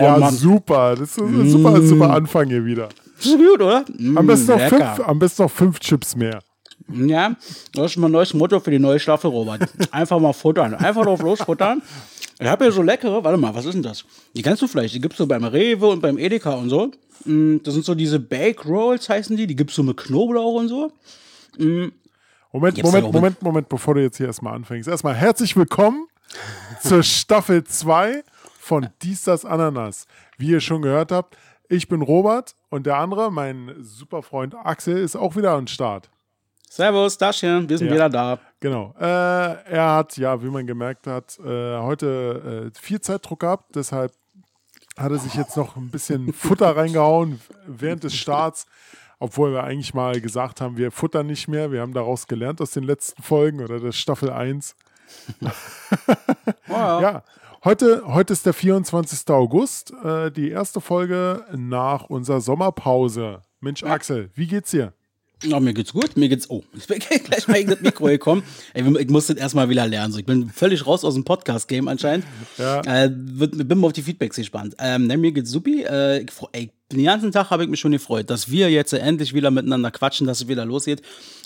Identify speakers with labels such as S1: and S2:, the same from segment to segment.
S1: Oh,
S2: ja,
S1: Mann.
S2: super. Das ist ein super, super Anfang hier wieder.
S1: Das ist gut, oder? Mm,
S2: Am besten, noch fünf, am besten noch fünf Chips mehr.
S1: Ja, das ist mein neues Motto für die neue Staffel, Robert. Einfach mal futtern. Einfach drauf losfuttern. Ich habe hier so leckere, warte mal, was ist denn das? Die kennst du vielleicht, die gibt's so beim Rewe und beim Edeka und so. Mm, Das sind so diese Bake Rolls, heißen die. Die gibt's so mit Knoblauch und so.
S2: Moment,
S1: Jetzt
S2: Moment, Moment, Moment, bevor du jetzt hier erstmal anfängst. Erstmal herzlich willkommen zur Staffel 2 von Dies, das, Ananas. Wie ihr schon gehört habt, ich bin Robert und der andere, mein super Freund Axel, ist auch wieder am Start.
S1: Servus, Taschen, wir sind
S2: Ja.
S1: wieder da.
S2: Genau. Äh, er hat, ja, wie man gemerkt hat, äh, heute äh, viel Zeitdruck gehabt, deshalb hat er sich jetzt noch ein bisschen Futter reingehauen während des Starts, obwohl wir eigentlich mal gesagt haben, wir futtern nicht mehr. Wir haben daraus gelernt aus den letzten Folgen oder der Staffel 1.
S1: Oh, ja.
S2: Ja, heute, heute ist der 24. August, äh, die erste Folge nach unserer Sommerpause. Mensch, Axel, wie geht's dir?
S1: Ja, mir geht's gut, mir geht's. Oh, ich bin gleich mal gegen das Mikro gekommen. Ey, ich muss das erstmal wieder lernen. So, ich bin völlig raus aus dem Podcast-Game anscheinend.
S2: Ja.
S1: Äh, wird, bin mal auf die Feedbacks gespannt. Ähm, ne, mir geht's supi. Äh, ich, ey, den ganzen Tag habe ich mich schon gefreut, dass wir jetzt endlich wieder miteinander quatschen, dass es wieder losgeht.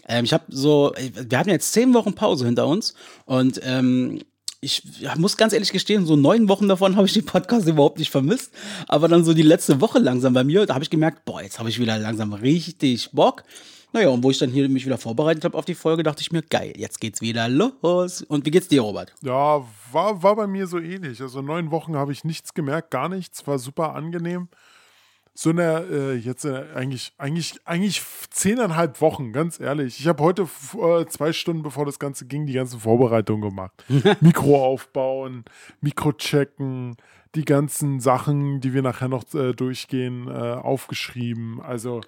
S1: Ähm, ich habe so, wir hatten jetzt zehn Wochen Pause hinter uns und ähm, ich ja, muss ganz ehrlich gestehen, so neun Wochen davon habe ich den Podcast überhaupt nicht vermisst. Aber dann so die letzte Woche langsam bei mir, da habe ich gemerkt, boah, jetzt habe ich wieder langsam richtig Bock. Naja, und wo ich dann hier mich wieder vorbereitet habe auf die Folge, dachte ich mir, geil, jetzt geht's wieder los. Und wie geht's dir, Robert?
S2: Ja, war, war bei mir so ähnlich. Also neun Wochen habe ich nichts gemerkt, gar nichts. War super angenehm. So eine, äh, jetzt äh, eigentlich, eigentlich, eigentlich zehneinhalb Wochen, ganz ehrlich. Ich habe heute äh, zwei Stunden, bevor das Ganze ging, die ganzen Vorbereitungen gemacht. Mikro aufbauen, Mikro checken, die ganzen Sachen, die wir nachher noch äh, durchgehen, äh, aufgeschrieben. Also,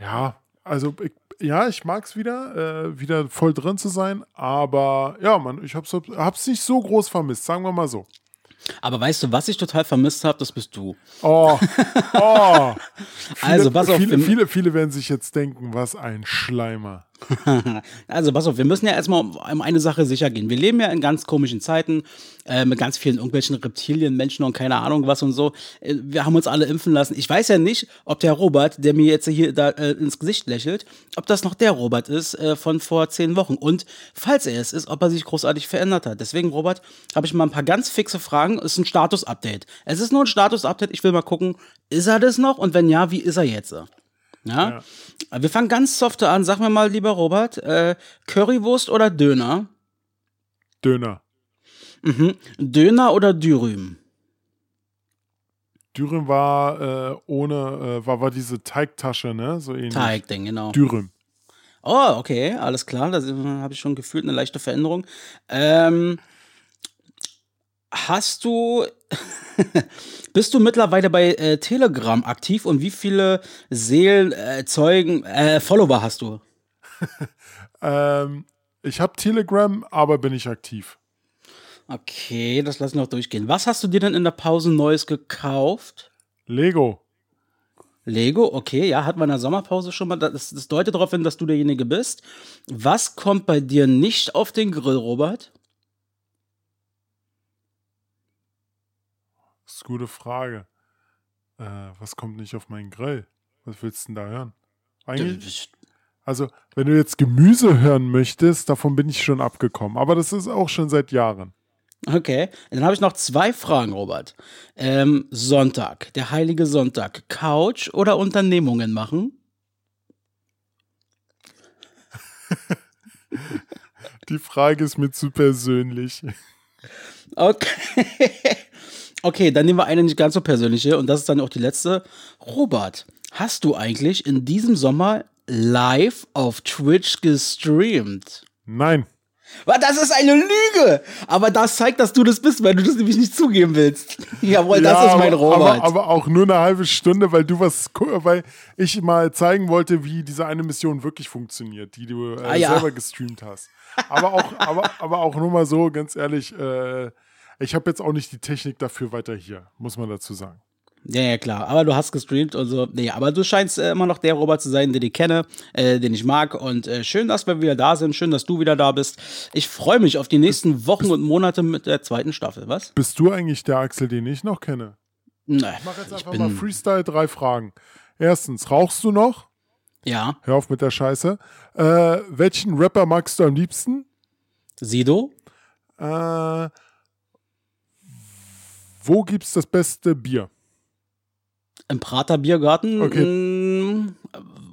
S2: ja, also ich, ja, ich mag es wieder, äh, wieder voll drin zu sein, aber ja, Mann, ich hab's, hab's nicht so groß vermisst, sagen wir mal so.
S1: Aber weißt du, was ich total vermisst habe, das bist du.
S2: Oh, oh. Viele,
S1: Also, pass auf,
S2: viele, viele, viele werden sich jetzt denken, was ein Schleimer.
S1: Also, pass auf, wir müssen ja erstmal um, eine Sache sicher gehen. Wir leben ja in ganz komischen Zeiten, äh, mit ganz vielen irgendwelchen Reptilien, Menschen und keine Ahnung was und so. Äh, wir haben uns alle impfen lassen. Ich weiß ja nicht, ob der Robert, der mir jetzt hier da äh, ins Gesicht lächelt, ob das noch der Robert ist äh, von vor zehn Wochen. Und falls er es ist, ob er sich großartig verändert hat. Deswegen, Robert, habe ich mal ein paar ganz fixe Fragen. Es ist ein Status-Update. Es ist nur ein Status-Update. Ich will mal gucken, ist er das noch? Und wenn ja, wie ist er jetzt? Ja. Wir fangen ganz soft an. Sag mir mal, lieber Robert, äh, Currywurst oder Döner?
S2: Döner.
S1: Mhm. Döner oder Dürüm?
S2: Dürüm war äh, ohne, äh, war, war diese Teigtasche, ne? So ähnlich.
S1: Teigding, genau.
S2: Dürüm.
S1: Oh, okay, alles klar. Da habe ich schon gefühlt eine leichte Veränderung. Ähm, hast du, bist du mittlerweile bei äh, Telegram aktiv und wie viele Seelen, äh, Zeugen, äh, Follower hast du?
S2: Ähm, ich habe Telegram, aber bin ich aktiv.
S1: Okay, das lassen wir noch durchgehen. Was hast du dir denn in der Pause Neues gekauft?
S2: Lego.
S1: Lego, okay, ja, hat man in der Sommerpause schon mal. Das, das deutet darauf hin, dass du derjenige bist. Was kommt bei dir nicht auf den Grill, Robert?
S2: Das ist eine gute Frage. Äh, was kommt nicht auf meinen Grill? Was willst du denn da hören? Eigentlich, also, wenn du jetzt Gemüse hören möchtest, davon bin ich schon abgekommen. Aber das ist auch schon seit Jahren.
S1: Okay, dann habe ich noch zwei Fragen, Robert. Ähm, Sonntag, der heilige Sonntag. Couch oder Unternehmungen machen?
S2: Die Frage ist mir zu persönlich.
S1: Okay. Okay, dann nehmen wir eine nicht ganz so persönliche und das ist dann auch die letzte. Robert, hast du eigentlich in diesem Sommer live auf Twitch gestreamt?
S2: Nein.
S1: Was, Das ist eine Lüge! Aber das zeigt, dass du das bist, weil du das nämlich nicht zugeben willst. Jawohl, das
S2: Ja,
S1: ist mein Robert.
S2: Aber, aber auch nur eine halbe Stunde, weil du was, weil ich mal zeigen wollte, wie diese eine Mission wirklich funktioniert, die du äh,
S1: Ah, ja.
S2: selber gestreamt hast. Aber auch, aber, aber auch nur mal so, ganz ehrlich, äh, ich habe jetzt auch nicht die Technik dafür weiter hier, muss man dazu sagen.
S1: Ja, ja, klar. Aber du hast gestreamt und so. Nee, aber du scheinst äh, immer noch der Robert zu sein, den ich kenne, äh, den ich mag. Und äh, schön, dass wir wieder da sind. Schön, dass du wieder da bist. Ich freue mich auf die nächsten Wochen und Monate mit der zweiten Staffel. Was?
S2: Bist du eigentlich der Axel, den ich noch kenne?
S1: Nee,
S2: Ich mache jetzt einfach mal Freestyle drei Fragen. Erstens, rauchst du noch?
S1: Ja,
S2: Hör auf mit der Scheiße. Äh, welchen Rapper magst du am liebsten?
S1: Sido.
S2: Äh, wo gibt's das beste Bier?
S1: Im Prater Biergarten.
S2: Okay.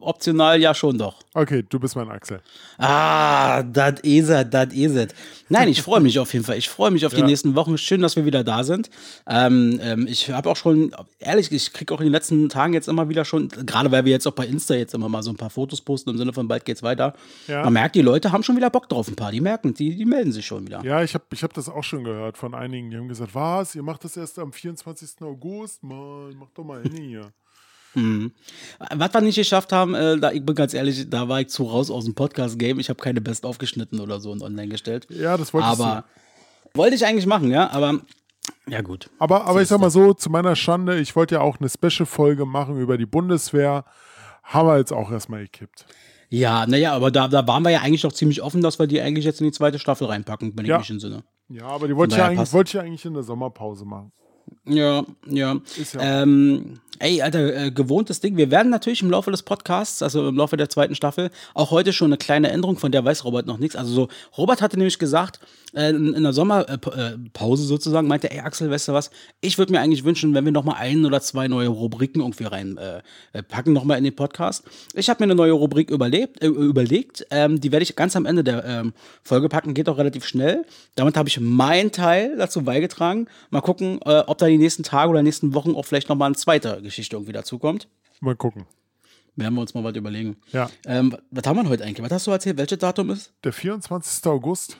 S1: Optional ja schon doch.
S2: Okay, du bist mein Axel.
S1: Ah, das is it, das is it. Nein, ich freue mich auf jeden Fall. Ich freue mich auf die
S2: Ja.
S1: nächsten Wochen. Schön, dass wir wieder da sind. Ähm, ähm, ich habe auch schon, ehrlich, ich kriege auch in den letzten Tagen jetzt immer wieder schon, gerade weil wir jetzt auch bei Insta jetzt immer mal so ein paar Fotos posten im Sinne von bald geht's weiter.
S2: Ja.
S1: Man merkt, die Leute haben schon wieder Bock drauf, ein paar. Die merken, die, die melden sich schon wieder.
S2: Ja, ich habe ich hab das auch schon gehört von einigen, die haben gesagt, was, ihr macht das erst am 24. August? Mann, mach doch mal hin hier.
S1: Was wir nicht geschafft haben, äh, da, ich bin ganz ehrlich, da war ich zu raus aus dem Podcast-Game. Ich habe keine Best aufgeschnitten oder so und online gestellt.
S2: Ja, das wolltest
S1: Aber
S2: du.
S1: wollte ich eigentlich machen, ja, aber ja gut.
S2: Aber, aber ich sag mal so, zu meiner Schande, ich wollte ja auch eine Special-Folge machen über die Bundeswehr. Haben wir jetzt auch erstmal gekippt.
S1: Ja, naja, aber da, da waren wir ja eigentlich noch ziemlich offen, dass wir die eigentlich jetzt in die zweite Staffel reinpacken, wenn
S2: Ja.
S1: ich mich entsinne.
S2: Ja, aber die wollte ich, ja wollte ich ja eigentlich in der Sommerpause machen.
S1: Ja, ja.
S2: Ist ja-
S1: ähm, ey, Alter, äh, gewohntes Ding. Wir werden natürlich im Laufe des Podcasts, also im Laufe der zweiten Staffel, auch heute schon eine kleine Änderung, von der weiß Robert noch nichts. Also so, Robert hatte nämlich gesagt, in, in der Sommerpause sozusagen, meinte, ey Axel, weißt du was, ich würde mir eigentlich wünschen, wenn wir noch mal ein oder zwei neue Rubriken irgendwie rein äh, äh, packen, noch mal in den Podcast. Ich habe mir eine neue Rubrik überlebt, äh, überlegt, ähm, die werde ich ganz am Ende der ähm, Folge packen, geht auch relativ schnell. Damit habe ich meinen Teil dazu beigetragen. Mal gucken, äh, ob da die nächsten Tage oder nächsten Wochen auch vielleicht noch mal eine zweite Geschichte irgendwie dazukommt.
S2: Mal gucken.
S1: Werden wir uns mal was überlegen.
S2: Ja,
S1: Ähm, was haben wir heute eigentlich? Was hast du erzählt? Welches Datum ist?
S2: der 24. August.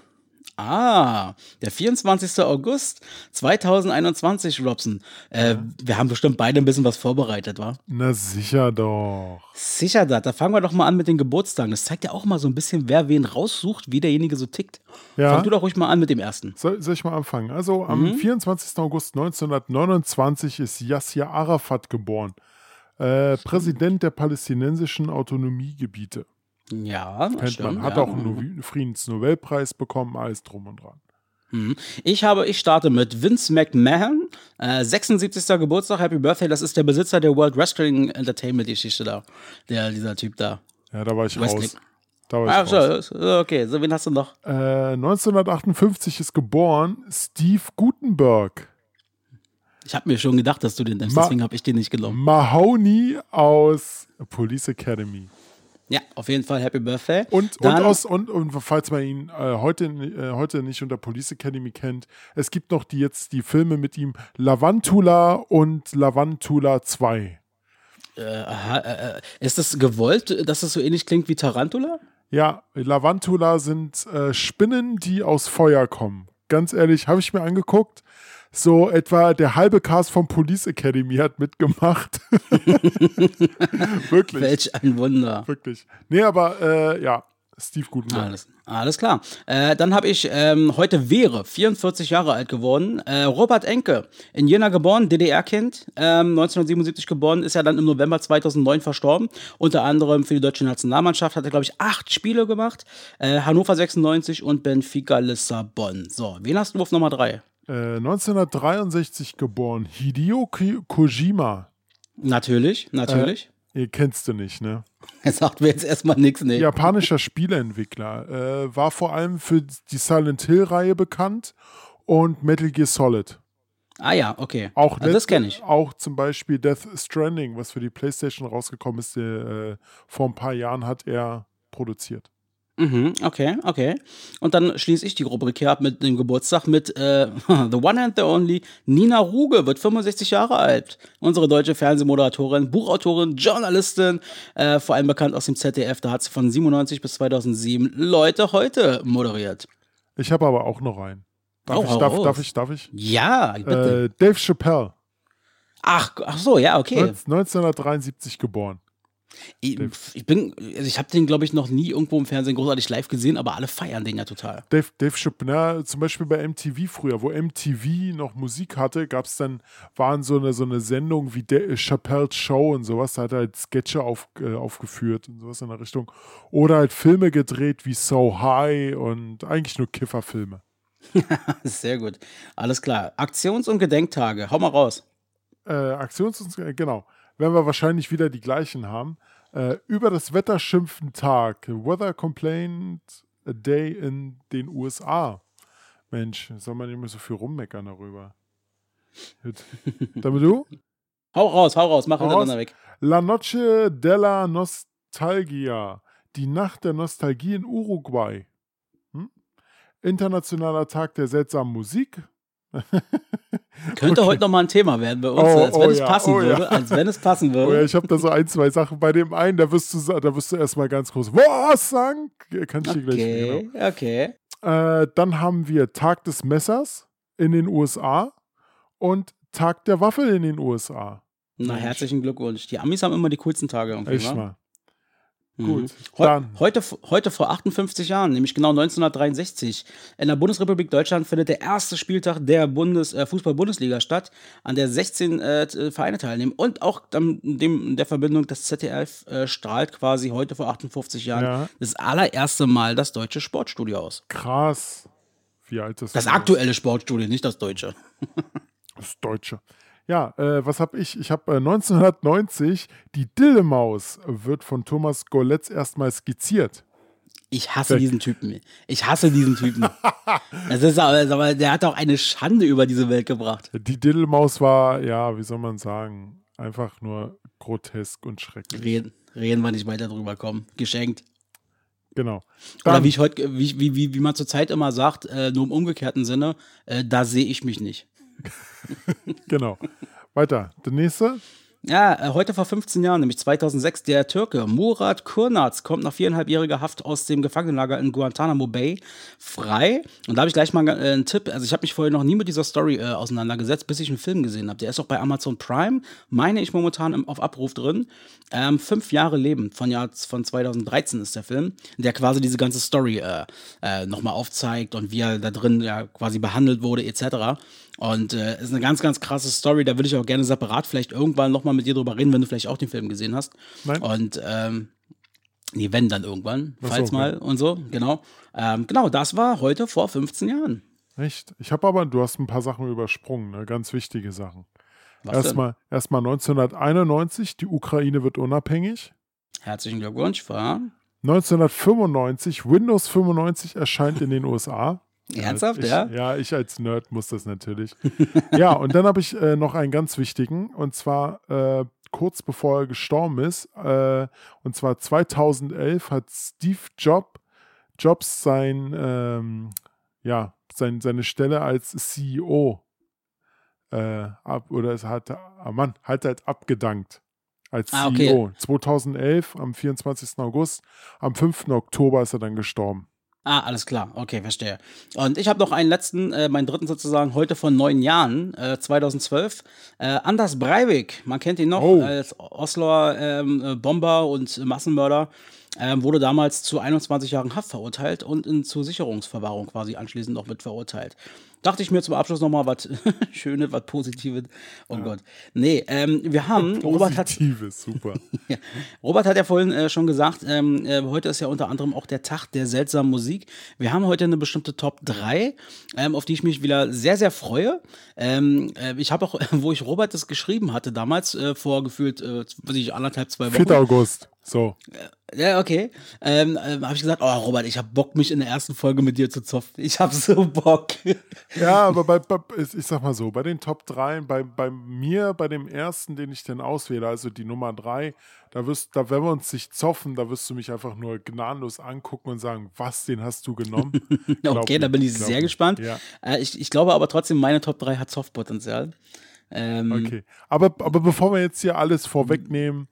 S1: Ah, der 24. August 2021, Robson. Äh, Wir haben bestimmt beide ein bisschen was vorbereitet, wa?
S2: Na sicher doch.
S1: Sicher das. Da fangen wir doch mal an mit den Geburtstagen. Das zeigt ja auch mal so ein bisschen, wer wen raussucht, wie derjenige so tickt.
S2: Ja.
S1: Fang du doch ruhig mal an mit dem ersten.
S2: Soll, soll ich mal anfangen? Also am
S1: Mhm.
S2: 24. August 1929 ist Yasser Arafat geboren. Äh, Präsident der palästinensischen Autonomiegebiete.
S1: Ja,
S2: Kennt
S1: stimmt.
S2: man. Hat
S1: ja.
S2: auch einen No- Friedensnobelpreis bekommen, alles drum und dran.
S1: Ich habe, ich starte mit Vince McMahon, äh, 76. Geburtstag, Happy Birthday. Das ist der Besitzer der World Wrestling Entertainment Geschichte da. Der, dieser Typ da.
S2: Ja, da war ich
S1: Weiß
S2: raus. Da war
S1: Ach
S2: ich raus.
S1: ist- okay. So, wen hast du noch?
S2: Äh, 1958 ist geboren Steve Gutenberg.
S1: Ich habe mir schon gedacht, dass du den nimmst, deswegen habe ich den nicht genommen.
S2: Mahoney aus Police Academy.
S1: Ja, auf jeden Fall Happy Birthday.
S2: Und, und,
S1: Dann,
S2: aus, und, und falls man ihn äh, heute, äh, heute nicht unter Police Academy kennt, es gibt noch die jetzt die Filme mit ihm Lavantula und Lavantula 2.
S1: äh, äh, äh, ist das gewollt, dass es so ähnlich klingt wie Tarantula?
S2: Ja, Lavantula sind äh, Spinnen, die aus Feuer kommen. Ganz ehrlich, habe ich mir angeguckt. So etwa der halbe Cast von Police Academy hat mitgemacht. wirklich,
S1: Welch ein Wunder.
S2: wirklich. Nee, aber äh, ja, Steve Gutenberg.
S1: Alles, alles klar. Äh, dann habe ich ähm, heute wäre 44 Jahre alt geworden. Äh, Robert Enke, in Jena geboren, DDR-Kind, ähm, 1977 geboren, ist ja dann im November 2009 verstorben. Unter anderem für die deutsche Nationalmannschaft hat er, glaube ich, acht Spiele gemacht. Äh, Hannover 96 und Benfica Lissabon. So, wen hast du auf Nummer drei?
S2: Äh, 1963 geboren, Hideo Kojima.
S1: Natürlich, natürlich.
S2: Ihr kennst du nicht, ne?
S1: Er sagt mir jetzt erstmal nichts, nee.
S2: Japanischer Spieleentwickler. Äh, war vor allem für die Silent Hill-Reihe bekannt und Metal Gear Solid.
S1: Ah ja, okay.
S2: Auch
S1: also das kenne ich.
S2: Auch zum Beispiel Death Stranding, was für die PlayStation rausgekommen ist, äh, vor ein paar Jahren hat er produziert.
S1: Mhm, okay, okay. Und dann schließe ich die Rubrik hier ab mit dem Geburtstag mit äh, The One and the Only. Nina Ruge wird 65 Jahre alt. Unsere deutsche Fernsehmoderatorin, Buchautorin, Journalistin, äh, vor allem bekannt aus dem ZDF. Da hat sie von 97 bis 2007 Leute heute moderiert.
S2: Ich habe aber auch noch einen. Darf,
S1: Oh,
S2: ich, darf, darf ich, darf ich?
S1: Ja, bitte.
S2: Äh, Dave Chappelle,
S1: ach, ach so, ja, okay.
S2: 1973 geboren.
S1: Ich, ich bin, also ich habe den, glaube ich, noch nie irgendwo im Fernsehen großartig live gesehen, aber alle feiern den ja total.
S2: Dave, Dave Chappelle, zum Beispiel bei MTV früher, wo MTV noch Musik hatte, gab es dann, waren so eine, so eine Sendung wie De Chappelle's Show und sowas, da hat er halt Sketche auf, äh, aufgeführt und sowas in der Richtung. Oder halt Filme gedreht wie So High und eigentlich nur Kifferfilme.
S1: Sehr gut. Alles klar. Aktions- und Gedenktage. Hau mal raus.
S2: Äh, Aktions- und, genau. Werden wir wahrscheinlich wieder die gleichen haben. Äh, über das Wetter schimpfen Tag. Weather Complaint a Day in den USA. Mensch, soll man immer so viel rummeckern darüber. Damit du?
S1: Hau raus, hau raus, mach hau raus. weg.
S2: La Noche della Nostalgia. Die Nacht der Nostalgie in Uruguay. Hm? Internationaler Tag der seltsamen Musik.
S1: Könnte okay. heute nochmal ein Thema werden bei uns, oh, als wenn oh, es ja, passen oh, würde. Ja. Als wenn es passen würde.
S2: Oh, ja, ich habe da so ein, zwei Sachen. Bei dem einen, da wirst du, da wirst du erstmal ganz groß. Was sagen? Kann ich dir gleich
S1: Okay, genau. okay.
S2: Äh, dann haben wir Tag des Messers in den USA und Tag der Waffel in den USA.
S1: Na, herzlichen Glückwunsch. Die Amis haben immer die coolsten Tage irgendwie.
S2: Echt mal.
S1: Mhm. Gut, Heu dann. Heute, heute vor 58 Jahren, nämlich genau 1963, in der Bundesrepublik Deutschland findet der erste Spieltag der Bundes, äh, Fußball-Bundesliga statt, an der 16 äh, Vereine teilnehmen. Und auch ähm, dem, der Verbindung, das ZDF äh, strahlt quasi heute vor 58 Jahren ja. das allererste Mal das deutsche Sportstudio aus.
S2: Krass. Wie alt ist
S1: das? Das aktuelle Sportstudio, nicht das deutsche.
S2: das deutsche. Ja, äh, was habe ich? Ich habe äh, 1990 die Dillemaus wird von Thomas Goletz erstmal skizziert.
S1: Ich hasse diesen Typen. Ich hasse diesen Typen. das ist aber, der hat auch eine Schande über diese Welt gebracht.
S2: Die Diddelmaus war, ja, wie soll man sagen, einfach nur grotesk und schrecklich.
S1: Reden, reden wir nicht weiter drüber kommen. Geschenkt.
S2: Genau.
S1: Dann, Oder wie ich heute, wie, wie, wie, wie man zurzeit immer sagt, äh, nur im umgekehrten Sinne, äh, da sehe ich mich nicht.
S2: genau. Weiter. Der nächste.
S1: Ja, äh, heute vor 15 Jahren, nämlich 2006, der Türke Murat Kurnaz kommt nach viereinhalbjähriger Haft aus dem Gefangenenlager in Guantanamo Bay frei. Und da habe ich gleich mal äh, einen Tipp. Also ich habe mich vorher noch nie mit dieser Story äh, auseinandergesetzt, bis ich einen Film gesehen habe. Der ist auch bei Amazon Prime, meine ich momentan im, auf Abruf drin. Ähm, fünf Jahre Leben von, Jahr, von 2013 ist der Film, der quasi diese ganze Story äh, äh, nochmal aufzeigt und wie er da drin ja quasi behandelt wurde etc. Und äh, ist eine ganz, ganz krasse Story. Da würde ich auch gerne separat vielleicht irgendwann nochmal mit dir drüber reden, wenn du vielleicht auch den Film gesehen hast.
S2: Nein.
S1: Und ähm, nee, wenn dann irgendwann,
S2: Ach
S1: falls
S2: so,
S1: mal und so, genau. Ähm, genau, das war heute vor 15 Jahren.
S2: Echt? Ich habe aber, du hast ein paar Sachen übersprungen, ne? ganz wichtige Sachen.
S1: Was
S2: erstmal, erstmal 1991, die Ukraine wird unabhängig.
S1: Herzlichen Glückwunsch, war.
S2: 1995, Windows 95 erscheint in den USA.
S1: Ernsthaft,
S2: ich,
S1: ja?
S2: Ja, ich als Nerd muss das natürlich. ja, und dann habe ich äh, noch einen ganz wichtigen, und zwar äh, kurz bevor er gestorben ist, äh, und zwar 2011 hat Steve Job, Jobs sein, ähm, ja, sein, seine Stelle als CEO äh, ab, oder es hat, ah Mann, hat halt abgedankt als
S1: Ah,
S2: CEO.
S1: okay.
S2: 2011 am 24. August, am 5. Oktober ist er dann gestorben.
S1: Ah, alles klar. Okay, verstehe. Und ich habe noch einen letzten, äh, meinen dritten sozusagen, heute von neun Jahren, äh, 2012. Äh, Anders Breivik, man kennt ihn noch
S2: Oh.
S1: als Osloer ähm, äh, Bomber und Massenmörder, ähm, wurde damals zu 21 Jahren Haft verurteilt und in zur Sicherungsverwahrung quasi anschließend noch mit verurteilt. Dachte ich mir zum Abschluss nochmal was Schönes, was Positives. Oh Gott. Nee, ähm, wir haben, Robert hat,
S2: Positives, super.
S1: ja. Robert hat ja vorhin äh, schon gesagt, ähm, äh, heute ist ja unter anderem auch der Tag der seltsamen Musik. Wir haben heute eine bestimmte Top 3, ähm, auf die ich mich wieder sehr, sehr freue. Ähm, äh, ich habe auch, wo ich Robert das geschrieben hatte, damals äh, vor gefühlt, äh, weiß ich, anderthalb, zwei Wochen.
S2: 4. August. So.
S1: Ja, okay. Ähm, ähm, habe ich gesagt, oh Robert, ich habe Bock, mich in der ersten Folge mit dir zu zoffen. Ich habe so Bock.
S2: Ja, aber bei, bei, ich sag mal so, bei den Top 3, bei, bei mir, bei dem ersten, den ich denn auswähle, also die Nummer 3, da wirst, da wenn wir uns nicht zoffen, da wirst du mich einfach nur gnadenlos angucken und sagen, was, den hast du genommen?
S1: Okay, da bin ich sehr
S2: mir.
S1: gespannt.
S2: Ja,
S1: Äh, ich, ich glaube aber trotzdem, meine Top 3 hat Softpotenzial. Ähm,
S2: okay. Aber, aber bevor wir jetzt hier alles vorwegnehmen,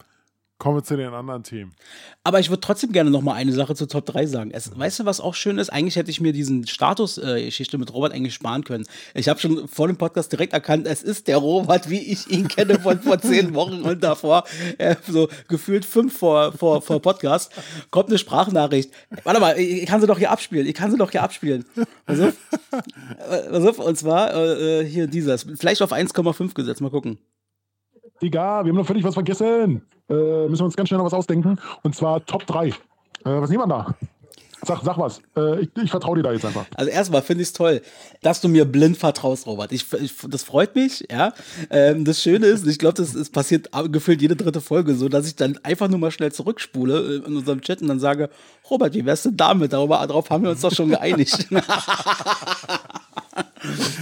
S2: kommen wir zu den anderen Themen.
S1: Aber ich würde trotzdem gerne noch mal eine Sache zu Top 3 sagen. Es, weißt du, was auch schön ist? Eigentlich hätte ich mir diesen Status-Geschichte mit Robert eigentlich sparen können. Ich habe schon vor dem Podcast direkt erkannt, es ist der Robert, wie ich ihn kenne von vor zehn Wochen und davor, äh, so gefühlt fünf vor, vor, vor Podcast, kommt eine Sprachnachricht. Warte mal, ich kann sie doch hier abspielen. Ich kann sie doch hier abspielen. Pass auf. Äh, pass auf, und zwar äh, hier dieses. Vielleicht auf 1,5 gesetzt. Mal gucken.
S3: Digga, wir haben noch völlig was vergessen. Äh, müssen wir uns ganz schnell noch was ausdenken. Und zwar Top 3. Äh, was nehmen wir da? Sag, sag was. Äh, ich, ich vertraue dir da jetzt einfach.
S1: Also erstmal finde ich es toll, dass du mir blind vertraust, Robert. Ich, ich das freut mich, ja. Ähm, das Schöne ist, ich glaube, das, das passiert gefühlt jede dritte Folge so, dass ich dann einfach nur mal schnell zurückspule äh, in unserem Chat und dann sage, Robert, wie wär's denn damit? Darüber, darauf haben wir uns doch schon geeinigt.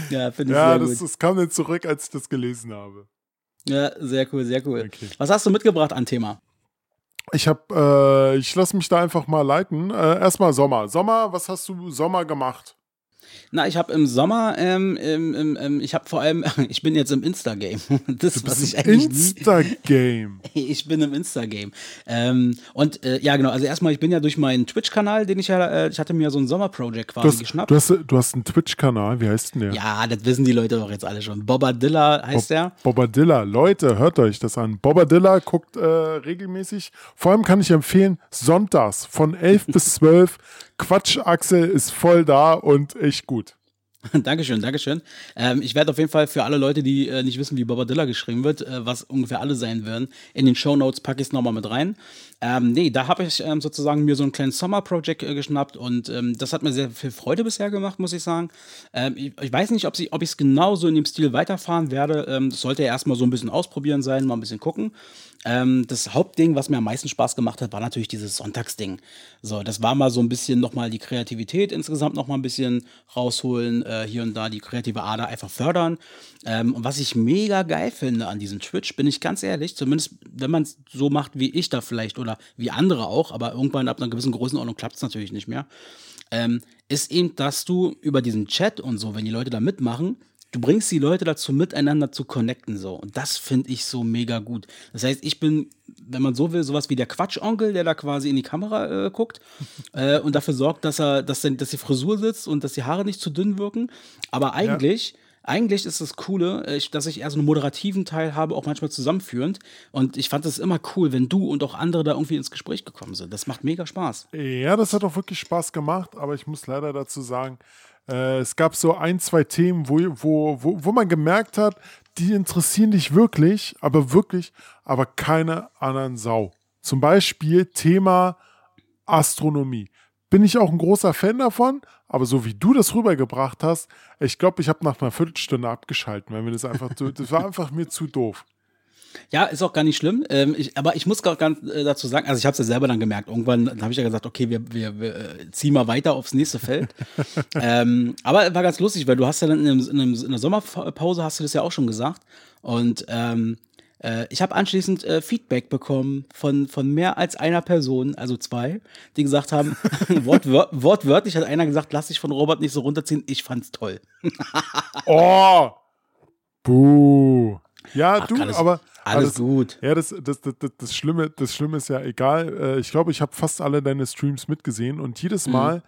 S2: ja, finde ich ja, sehr das, gut. das kam dann zurück, als ich das gelesen habe.
S1: Ja, sehr cool, sehr cool. Okay. Was hast du mitgebracht an Thema?
S2: Ich habe, äh, ich lasse mich da einfach mal leiten. Äh, erstmal Sommer. Sommer, was hast du Sommer gemacht?
S1: Na, ich habe im Sommer, ähm, ähm, ähm, ich habe vor allem, ich bin jetzt im Insta-Game. Das, was ich eigentlich.
S2: Insta-Game.
S1: Ich bin im Insta-Game. Ähm, und äh, ja, genau, also erstmal, ich bin ja durch meinen Twitch-Kanal, den ich ja, äh, ich hatte mir so ein Sommer-Project quasi
S2: du hast,
S1: geschnappt.
S2: Du hast, du hast einen Twitch-Kanal, wie heißt denn der?
S1: Ja, das wissen die Leute doch jetzt alle schon. Bobadilla heißt Bob, der.
S2: Bobadilla, Leute, hört euch das an. Bobadilla guckt äh, regelmäßig. Vor allem kann ich empfehlen, sonntags von 11 bis 12 Quatsch, Axel ist voll da und echt gut.
S1: Dankeschön, Dankeschön. Ähm, ich werde auf jeden Fall für alle Leute, die äh, nicht wissen, wie Bobadilla geschrieben wird, äh, was ungefähr alle sein werden, in den Show Notes packe ich es nochmal mit rein. Ähm, nee, da habe ich ähm, sozusagen mir so ein kleines Sommer-Project äh, geschnappt und ähm, das hat mir sehr viel Freude bisher gemacht, muss ich sagen. Ähm, ich, ich, weiß nicht, ob ich es genauso in dem Stil weiterfahren werde. Ähm, das sollte ja erstmal so ein bisschen ausprobieren sein, mal ein bisschen gucken. Ähm, das Hauptding, was mir am meisten Spaß gemacht hat, war natürlich dieses Sonntagsding. So, das war mal so ein bisschen nochmal die Kreativität insgesamt nochmal ein bisschen rausholen, äh, hier und da die kreative Ader einfach fördern. Ähm, und was ich mega geil finde an diesem Twitch, bin ich ganz ehrlich, zumindest wenn man es so macht wie ich da vielleicht oder wie andere auch, aber irgendwann ab einer gewissen Größenordnung klappt es natürlich nicht mehr, ähm, ist eben, dass du über diesen Chat und so, wenn die Leute da mitmachen, du bringst die Leute dazu, miteinander zu connecten so. Und das finde ich so mega gut. Das heißt, ich bin, wenn man so will, sowas wie der Quatschonkel, der da quasi in die Kamera äh, guckt äh, und dafür sorgt, dass er, dass, dass die Frisur sitzt und dass die Haare nicht zu dünn wirken. Aber eigentlich ja eigentlich ist das Coole, äh, dass ich eher so einen moderativen Teil habe, auch manchmal zusammenführend. Und ich fand es immer cool, wenn du und auch andere da irgendwie ins Gespräch gekommen sind. Das macht mega Spaß.
S2: Ja, das hat auch wirklich Spaß gemacht, aber ich muss leider dazu sagen, äh, es gab so ein, zwei Themen, wo, wo, wo, wo man gemerkt hat, die interessieren dich wirklich, aber wirklich, aber keine anderen Sau. Zum Beispiel Thema Astronomie. Bin ich auch ein großer Fan davon, aber so wie du das rübergebracht hast, ich glaube, ich habe nach einer Viertelstunde abgeschalten, weil mir das einfach, das war einfach mir zu doof.
S1: Ja, ist auch gar nicht schlimm. Ähm, ich, aber ich muss gar ganz äh, dazu sagen, also ich habe es ja selber dann gemerkt. Irgendwann habe ich ja gesagt, okay, wir, wir, wir äh, ziehen mal weiter aufs nächste Feld. ähm, aber war ganz lustig, weil du hast ja dann in, einem, in, einem, in der Sommerpause hast du das ja auch schon gesagt. Und ähm, äh, ich habe anschließend äh, Feedback bekommen von, von mehr als einer Person, also zwei, die gesagt haben, wortwör wortwörtlich hat einer gesagt, lass dich von Robert nicht so runterziehen. Ich fand's toll.
S2: oh! Buh. Ja, Ach, du, alles, aber
S1: alles das, gut.
S2: Ja, das, das, das, das, Schlimme, das Schlimme ist ja egal. Äh, ich glaube, ich habe fast alle deine Streams mitgesehen und jedes mhm. Mal, mhm.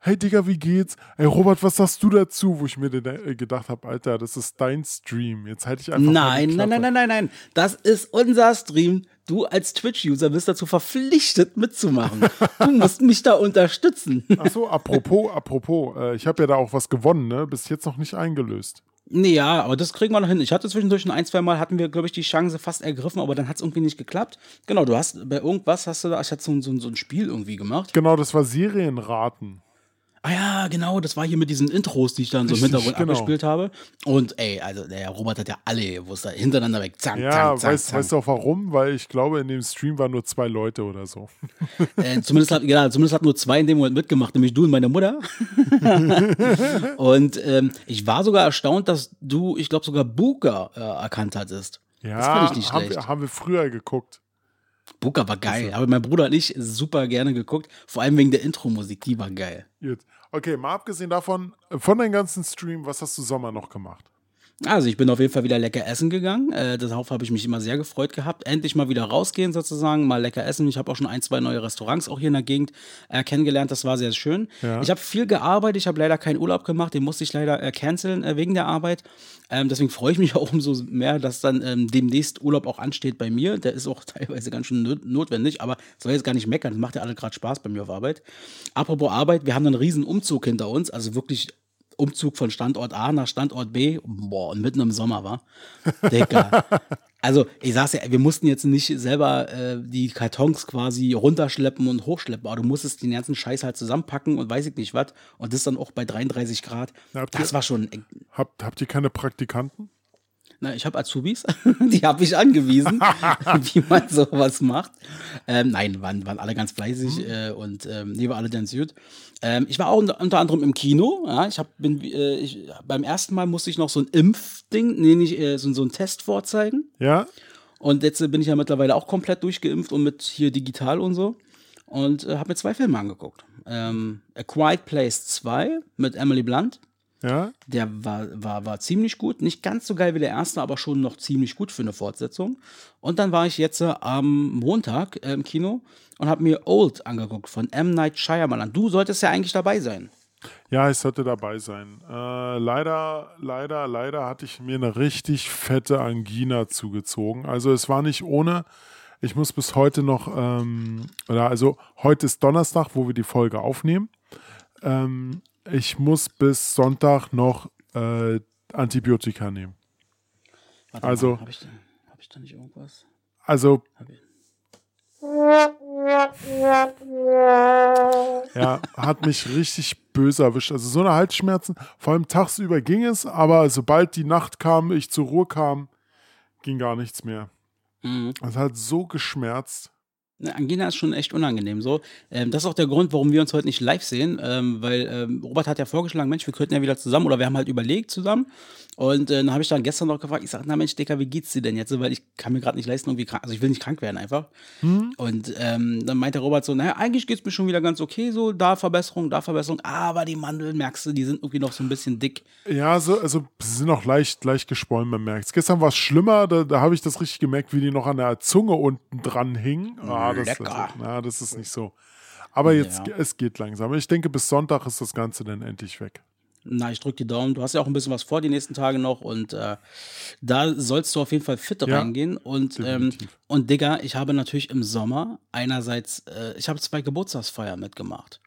S2: hey Digga, wie geht's? Ey Robert, was sagst du dazu? Wo ich mir gedacht habe, Alter, das ist dein Stream. Jetzt halte ich einfach.
S1: Nein, nein, nein, nein, nein, nein. Das ist unser Stream. Du als Twitch-User bist dazu verpflichtet mitzumachen. du musst mich da unterstützen.
S2: Achso, apropos, apropos, äh, ich habe ja da auch was gewonnen, ne? Bis jetzt noch nicht eingelöst.
S1: Nee, ja, aber das kriegen wir noch hin. Ich hatte zwischendurch ein, zwei Mal, hatten wir, glaube ich, die Chance fast ergriffen, aber dann hat es irgendwie nicht geklappt. Genau, du hast bei irgendwas hast du da, ich hatte so, so, so ein Spiel irgendwie gemacht.
S2: Genau, das war Serienraten.
S1: Ah ja, genau, das war hier mit diesen Intros, die ich dann so im Hintergrund genau. abgespielt habe. Und ey, also der Robert hat ja alle gewusst, hintereinander weg. Zack,
S2: ja,
S1: zack,
S2: zack, weißt, weißt du auch warum? Weil ich glaube, in dem Stream waren nur zwei Leute oder so.
S1: Äh, zumindest, hat, ja, zumindest hat nur zwei in dem Moment mitgemacht, nämlich du und meine Mutter. und ähm, ich war sogar erstaunt, dass du, ich glaube, sogar Booker äh, erkannt hattest.
S2: Ja, das fand ich nicht schlecht. Haben wir, haben wir früher geguckt.
S1: Booker war geil. Aber mein Bruder und ich super gerne geguckt. Vor allem wegen der Intro-Musik, die war geil.
S2: Gut. Okay, mal abgesehen davon, von deinem ganzen Stream, was hast du Sommer noch gemacht?
S1: Also ich bin auf jeden Fall wieder lecker essen gegangen. Äh, darauf habe ich mich immer sehr gefreut gehabt. Endlich mal wieder rausgehen sozusagen, mal lecker essen. Ich habe auch schon ein, zwei neue Restaurants auch hier in der Gegend äh, kennengelernt. Das war sehr schön.
S2: Ja.
S1: Ich habe viel gearbeitet. Ich habe leider keinen Urlaub gemacht. Den musste ich leider äh, canceln äh, wegen der Arbeit. Ähm, deswegen freue ich mich auch umso mehr, dass dann ähm, demnächst Urlaub auch ansteht bei mir. Der ist auch teilweise ganz schön not- notwendig, aber soll jetzt gar nicht meckern. Das macht ja alle gerade Spaß bei mir auf Arbeit. Apropos Arbeit, wir haben einen riesen Umzug hinter uns. Also wirklich Umzug von Standort A nach Standort B, boah, und mitten im Sommer war. Digga. Also, ich sag's ja, wir mussten jetzt nicht selber äh, die Kartons quasi runterschleppen und hochschleppen, aber du musstest den ganzen Scheiß halt zusammenpacken und weiß ich nicht was. Und das dann auch bei 33 Grad.
S2: Habt
S1: Das
S2: ihr-
S1: war schon.
S2: Habt, habt ihr keine Praktikanten?
S1: Na, ich habe Azubis, die habe ich angewiesen, wie man sowas macht. Ähm, nein, waren, waren alle ganz fleißig äh, und ähm, nee, war alle ganz gut. Ähm, ich war auch unter, unter anderem im Kino. Ja, ich hab, bin, äh, ich, beim ersten Mal musste ich noch so ein Impfding, nee, nicht äh, so, so einen Test vorzeigen.
S2: Ja?
S1: Und jetzt äh, bin ich ja mittlerweile auch komplett durchgeimpft und mit hier digital und so. Und äh, habe mir zwei Filme angeguckt. Ähm, A Quiet Place 2 mit Emily Blunt.
S2: Ja?
S1: Der war, war, war ziemlich gut. Nicht ganz so geil wie der erste, aber schon noch ziemlich gut für eine Fortsetzung. Und dann war ich jetzt äh, am Montag äh, im Kino und habe mir Old angeguckt von M. Night Shyamalan. Du solltest ja eigentlich dabei sein.
S2: Ja, ich sollte dabei sein. Äh, leider, leider, leider hatte ich mir eine richtig fette Angina zugezogen. Also es war nicht ohne. Ich muss bis heute noch, ähm, oder also heute ist Donnerstag, wo wir die Folge aufnehmen. Ähm, ich muss bis Sonntag noch äh, Antibiotika nehmen.
S1: Warte
S2: Also-
S1: Habe ich, da- hab ich da nicht irgendwas?
S2: Also. Ja, hat mich richtig böse erwischt. Also so eine Halsschmerzen, vor allem tagsüber ging es, aber sobald die Nacht kam, ich zur Ruhe kam, ging gar nichts mehr.
S1: Mhm.
S2: Es hat so geschmerzt.
S1: Ne, Angina ist schon echt unangenehm. So, ähm, das ist auch der Grund, warum wir uns heute nicht live sehen, ähm, weil ähm, Robert hat ja vorgeschlagen, Mensch, wir könnten ja wieder zusammen oder wir haben halt überlegt zusammen. Und äh, dann habe ich dann gestern noch gefragt, ich sage, na Mensch, Dicker, wie geht's dir denn jetzt? Weil ich kann mir gerade nicht leisten, irgendwie krank, also ich will nicht krank werden einfach. Und ähm, dann meinte Robert so, naja, eigentlich geht's mir schon wieder ganz okay, so da Verbesserung, da Verbesserung, aber die Mandeln merkst du, die sind irgendwie noch so ein bisschen dick.
S2: Ja, so, also sie sind auch leicht, leicht geschwollen, man merkt Gestern war es schlimmer, da, da habe ich das richtig gemerkt, wie die noch an der Zunge unten dran hingen. Das,
S1: Lecker.
S2: Na, das ist nicht so. Aber jetzt,
S1: Ja.
S2: es geht langsam. Ich denke, bis Sonntag ist das Ganze dann endlich weg.
S1: Na, ich drück die Daumen. Du hast ja auch ein bisschen was vor die nächsten Tage noch und äh, da sollst du auf jeden Fall fit
S2: Ja,
S1: reingehen. Und, ähm, und Digga, ich habe natürlich im Sommer einerseits, äh, ich habe zwei Geburtstagsfeiern mitgemacht.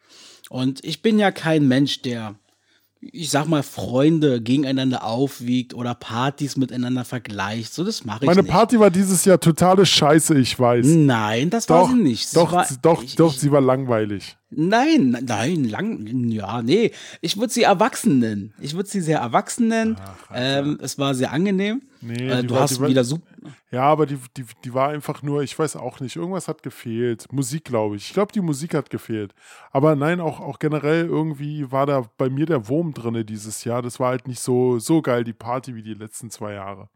S1: Und ich bin ja kein Mensch, der, ich sag mal, Freunde gegeneinander aufwiegt oder Partys miteinander vergleicht. So, das mache ich
S2: Meine
S1: nicht.
S2: Party war dieses Jahr totale Scheiße, ich weiß.
S1: Nein, das war
S2: Doch,
S1: sie nicht. Sie
S2: doch,
S1: war,
S2: doch,
S1: ich,
S2: doch,
S1: ich,
S2: sie war langweilig.
S1: Nein, nein, lang, ja, nee. Ich würde sie erwachsen nennen. Ich würde sie sehr erwachsen nennen. ähm, es war sehr angenehm.
S2: Nee,
S1: äh, du
S2: war-
S1: hast
S2: war-
S1: wieder super.
S2: Ja, aber die, die, die war einfach nur, ich weiß auch nicht, irgendwas hat gefehlt. Musik, glaube ich. Ich glaube, die Musik hat gefehlt. Aber nein, auch, auch generell irgendwie war da bei mir der Wurm drinne dieses Jahr. Das war halt nicht so, so geil, die Party, wie die letzten zwei Jahre.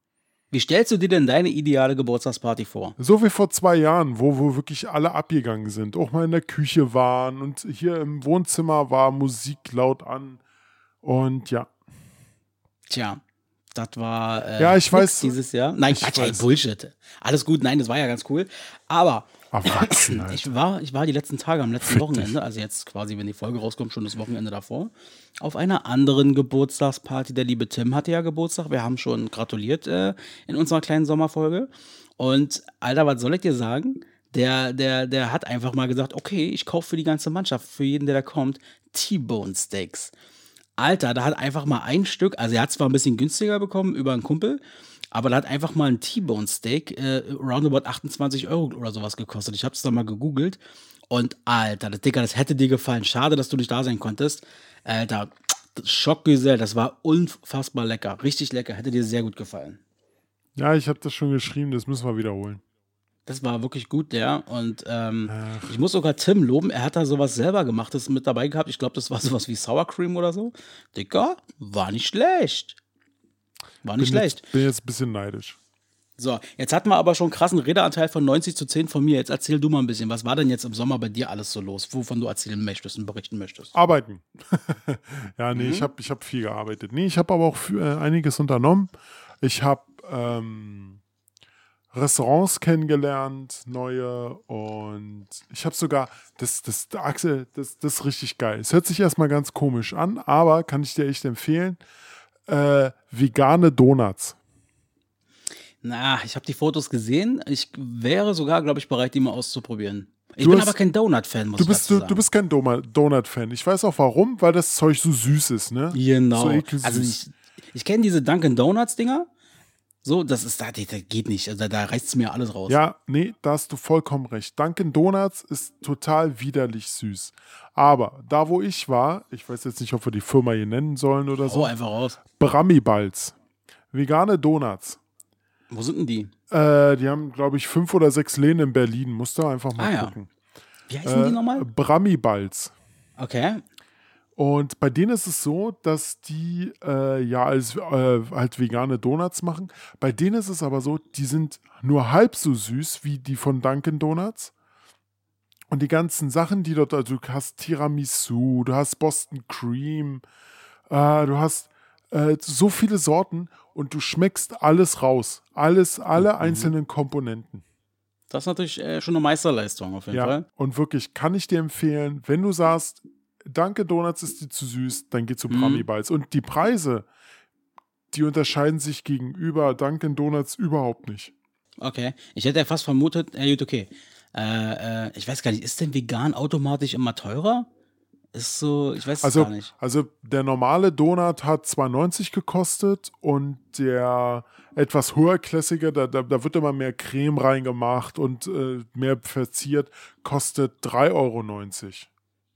S1: Wie stellst du dir denn deine ideale Geburtstagsparty vor?
S2: So wie vor zwei Jahren, wo, wo wirklich alle abgegangen sind. Auch mal in der Küche waren und hier im Wohnzimmer war Musik laut an. Und ja,
S1: Tja, das war äh,
S2: Ja, ich weiß.
S1: dieses Jahr. Nein,
S2: Ich
S1: Quatsch,
S2: weiß.
S1: Bullshit. Alles gut, nein, das war ja ganz cool. Aber
S2: Erwachsenheit.
S1: ich war, ich war die letzten Tage am letzten Wochenende, also jetzt quasi, wenn die Folge rauskommt, schon das Wochenende davor, auf einer anderen Geburtstagsparty. Der liebe Tim hatte ja Geburtstag. Wir haben schon gratuliert äh, in unserer kleinen Sommerfolge. Und Alter, was soll ich dir sagen? Der, der, der hat einfach mal gesagt, okay, ich kaufe für die ganze Mannschaft, für jeden, der da kommt, T-Bone Steaks. Alter, da hat einfach mal ein Stück, also er hat zwar ein bisschen günstiger bekommen über einen Kumpel, aber da hat einfach mal ein T-Bone Steak äh, roundabout 28 Euro oder sowas gekostet. Ich habe es dann mal gegoogelt und Alter, das Dicker, das hätte dir gefallen. Schade, dass du nicht da sein konntest. Alter, Schockgesell, das war unfassbar lecker, richtig lecker, hätte dir sehr gut gefallen.
S2: Ja, ich habe das schon geschrieben, das müssen wir wiederholen.
S1: Das war wirklich gut, der. Und ähm, ich muss sogar Tim loben, er hat da sowas selber gemacht, das mit dabei gehabt. Ich glaube, das war sowas wie Sour Cream oder so. Dicker, war nicht schlecht. War nicht
S2: bin
S1: schlecht.
S2: Jetzt, bin jetzt ein bisschen neidisch.
S1: So, jetzt hatten wir aber schon einen krassen Redeanteil von 90 zu 10 von mir. Jetzt erzähl du mal ein bisschen, was war denn jetzt im Sommer bei dir alles so los, wovon du erzählen möchtest und berichten möchtest?
S2: Arbeiten. ja, nee, ich habe ich hab viel gearbeitet. Nee, ich habe aber auch für, äh, einiges unternommen. Ich habe ähm, Restaurants kennengelernt, neue und ich habe sogar, das, das, Axel, das, das ist richtig geil. Es hört sich erstmal ganz komisch an, aber kann ich dir echt empfehlen, äh, vegane Donuts.
S1: Na, ich habe die Fotos gesehen. Ich wäre sogar, glaube ich, bereit, die mal auszuprobieren. Ich
S2: Du
S1: bin
S2: hast-
S1: aber kein Donut-Fan, muss
S2: Du
S1: ich
S2: bist, du,
S1: sagen.
S2: du bist kein Donut-Fan. Ich weiß auch warum, weil das Zeug so süß ist, ne?
S1: Genau.
S2: So
S1: also ich, ich kenne diese Dunkin' Donuts-Dinger. So, das ist, da, das geht nicht. Also da, da reißt es mir alles raus.
S2: Ja, nee, da hast du vollkommen recht. Dunkin' Donuts ist total widerlich süß. Aber da, wo ich war, ich weiß jetzt nicht, ob wir die Firma hier nennen sollen oder
S1: So
S2: so,
S1: einfach raus.
S2: Brammi-Balls. Vegane Donuts.
S1: Wo sind denn die?
S2: Äh, die haben, glaube ich, fünf oder sechs Läden in Berlin. Musst du einfach mal
S1: Ah, ja.
S2: gucken.
S1: Wie heißen die
S2: Äh,
S1: nochmal?
S2: Brammi-Balls.
S1: Okay.
S2: Und bei denen ist es so, dass die äh, ja als äh, halt vegane Donuts machen. Bei denen ist es aber so, die sind nur halb so süß wie die von Dunkin' Donuts. Und die ganzen Sachen, die dort, also du hast Tiramisu, du hast Boston Cream, äh, du hast äh, so viele Sorten und du schmeckst alles raus. Alles, alle einzelnen Komponenten.
S1: Das ist natürlich äh, schon eine Meisterleistung auf jeden
S2: Ja,
S1: Fall.
S2: und wirklich kann ich dir empfehlen, wenn du sagst, Danke Donuts ist dir zu süß, dann geh zu
S1: Mhm.
S2: Brami Balls. Und die Preise, die unterscheiden sich gegenüber Dunkin' Donuts überhaupt nicht.
S1: Okay. Ich hätte ja fast vermutet, ja gut, okay. Äh, äh, ich weiß gar nicht, ist denn vegan automatisch immer teurer? Ist so, ich weiß es
S2: Also,
S1: gar nicht.
S2: also der normale Donut hat 2,90 gekostet und der etwas höherklassige, da, da, da wird immer mehr Creme reingemacht und äh, mehr verziert, kostet 3,90 Euro.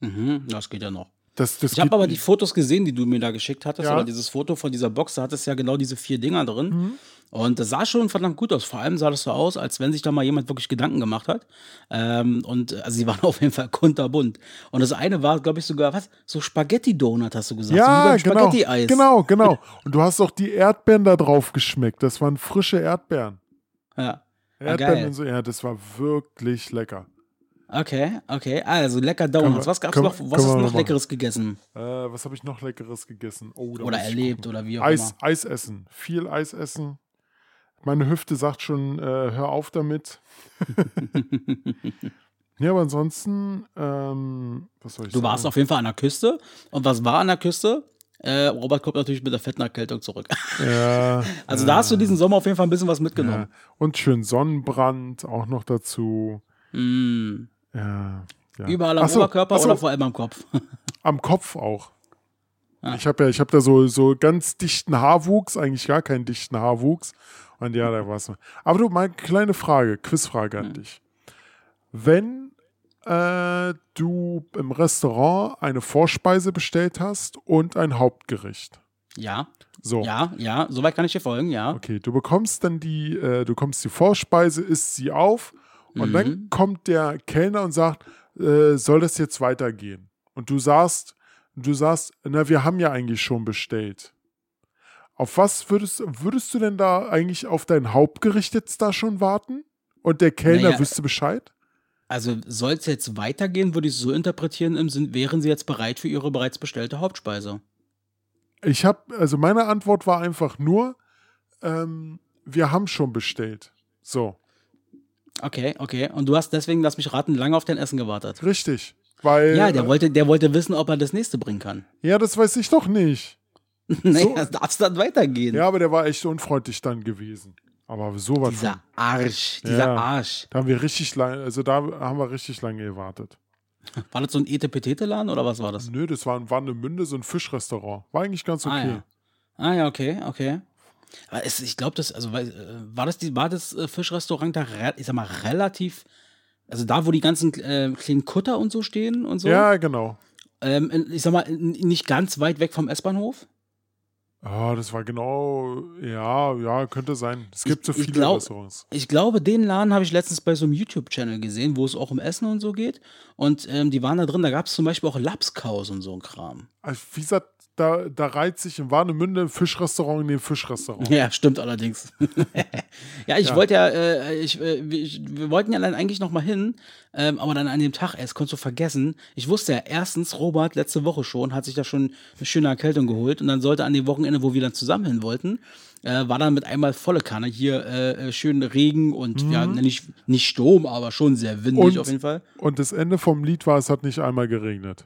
S1: Mhm, das geht ja noch.
S2: Das, das
S1: Ich habe aber die Fotos gesehen, die du mir da geschickt hattest,
S2: Ja.
S1: oder dieses Foto von dieser Box, da hattest ja genau diese vier Dinger drin.
S2: Mhm.
S1: Und das sah schon verdammt gut aus. Vor allem sah das so aus, als wenn sich da mal jemand wirklich Gedanken gemacht hat. Ähm, und also sie waren auf jeden Fall kunterbunt. Und das eine war, glaube ich, sogar, was? So Spaghetti-Donut, hast du gesagt.
S2: Ja,
S1: so
S2: genau.
S1: Spaghetti-Eis.
S2: Genau, genau. Und du hast auch die Erdbeeren da drauf geschmeckt. Das waren frische Erdbeeren.
S1: Ja.
S2: Erdbeeren
S1: geil.
S2: und so, ja, das war wirklich lecker.
S1: Okay, okay. Also lecker Donuts. Was gab's
S2: können
S1: noch? Was hast du
S2: noch.
S1: Leckeres gegessen?
S2: Äh, was habe ich noch Leckeres gegessen? Oh,
S1: Oder erlebt oder wie auch
S2: Eis,
S1: immer.
S2: Eis essen. Viel Eis essen. Meine Hüfte sagt schon, äh, hör auf damit. ja, aber ansonsten, ähm, was soll ich
S1: Du
S2: sagen?
S1: warst auf jeden Fall an der Küste. Und was war an der Küste? Äh, Robert kommt natürlich mit der fetten Erkältung zurück.
S2: Ja,
S1: Also da hast du diesen Sommer auf jeden Fall ein bisschen was mitgenommen.
S2: ja. Und schön Sonnenbrand auch noch dazu.
S1: Mm.
S2: Ja, ja.
S1: Überall am
S2: so,
S1: Oberkörper
S2: so,
S1: oder vor allem am Kopf?
S2: Am Kopf auch.
S1: Ah.
S2: Ich habe ja, ich habe da so, so ganz dichten Haarwuchs, eigentlich gar keinen dichten Haarwuchs. Und ja, da war's. Aber du, mal kleine Frage, Quizfrage
S1: Hm.
S2: an dich. Wenn äh, du im Restaurant eine Vorspeise bestellt hast und ein Hauptgericht.
S1: ja,
S2: So.
S1: ja, ja, soweit kann ich dir folgen, ja.
S2: Okay, du bekommst dann die, äh, du bekommst die Vorspeise, isst sie auf und
S1: Mhm.
S2: dann kommt der Kellner und sagt, äh, soll das jetzt weitergehen? Und du sagst, du sagst, na, wir haben ja eigentlich schon bestellt. Auf was würdest, würdest du denn da eigentlich auf dein Hauptgericht jetzt da schon warten? Und der Kellner
S1: Naja,
S2: wüsste Bescheid?
S1: Also soll es jetzt weitergehen, würde ich es so interpretieren, im Sinn, wären sie jetzt bereit für ihre bereits bestellte Hauptspeise?
S2: Ich habe, also meine Antwort war einfach nur, ähm, wir haben schon bestellt. So,
S1: Okay, okay. Und du hast deswegen, lass mich raten, lange auf dein Essen gewartet.
S2: richtig. Weil,
S1: Ja, der wollte, der wollte wissen, ob er das nächste bringen kann.
S2: ja, das weiß ich doch nicht.
S1: naja, darf es dann weitergehen.
S2: Ja, aber der war echt unfreundlich dann gewesen. Aber sowas.
S1: Dieser
S2: von.
S1: Arsch, dieser
S2: Ja.
S1: Arsch.
S2: Da haben wir richtig lange, also da haben wir richtig lange gewartet.
S1: War das so ein Etepetete-Laden oder was war das?
S2: Nö, das war in Warnemünde, so ein Fischrestaurant. War eigentlich ganz okay.
S1: Ah, ja. Ah ja, okay, okay. Aber es, ich glaube, das, also äh, war das die, war das äh, Fischrestaurant da, ich sag mal, relativ, also da, wo die ganzen äh, kleinen Kutter und so stehen und so?
S2: Ja, genau.
S1: Ähm, ich sag mal, nicht ganz weit weg vom S-Bahnhof?
S2: Ah, das war genau, ja, ja, könnte sein. Es gibt so
S1: ich
S2: viele
S1: glaub-
S2: Restaurants.
S1: Ich glaube, den Laden habe ich letztens bei so einem YouTube-Channel gesehen, wo es auch um Essen und so geht. Und ähm, die waren da drin, da gab es zum Beispiel auch Lapskaus und so ein Kram.
S2: Also, wie gesagt, da, da reiht sich in Warnemünde ein Fischrestaurant in den Fischrestaurant.
S1: Ja, stimmt allerdings. ja, ich
S2: Ja.
S1: wollte ja, äh, ich, äh, wir wollten ja dann eigentlich noch mal hin, ähm, aber dann an dem Tag erst, konntest du vergessen. Ich wusste ja, erstens, Robert letzte Woche schon, hat sich da schon eine schöne Erkältung geholt und dann sollte an dem Wochenende, wo wir dann zusammen hin wollten, äh, war dann mit einmal volle Kanne hier äh, äh, schön Regen und ja, nicht, nicht Sturm, aber schon sehr windig
S2: Und-
S1: auf jeden Fall.
S2: Und das Ende vom Lied war, es hat nicht einmal geregnet.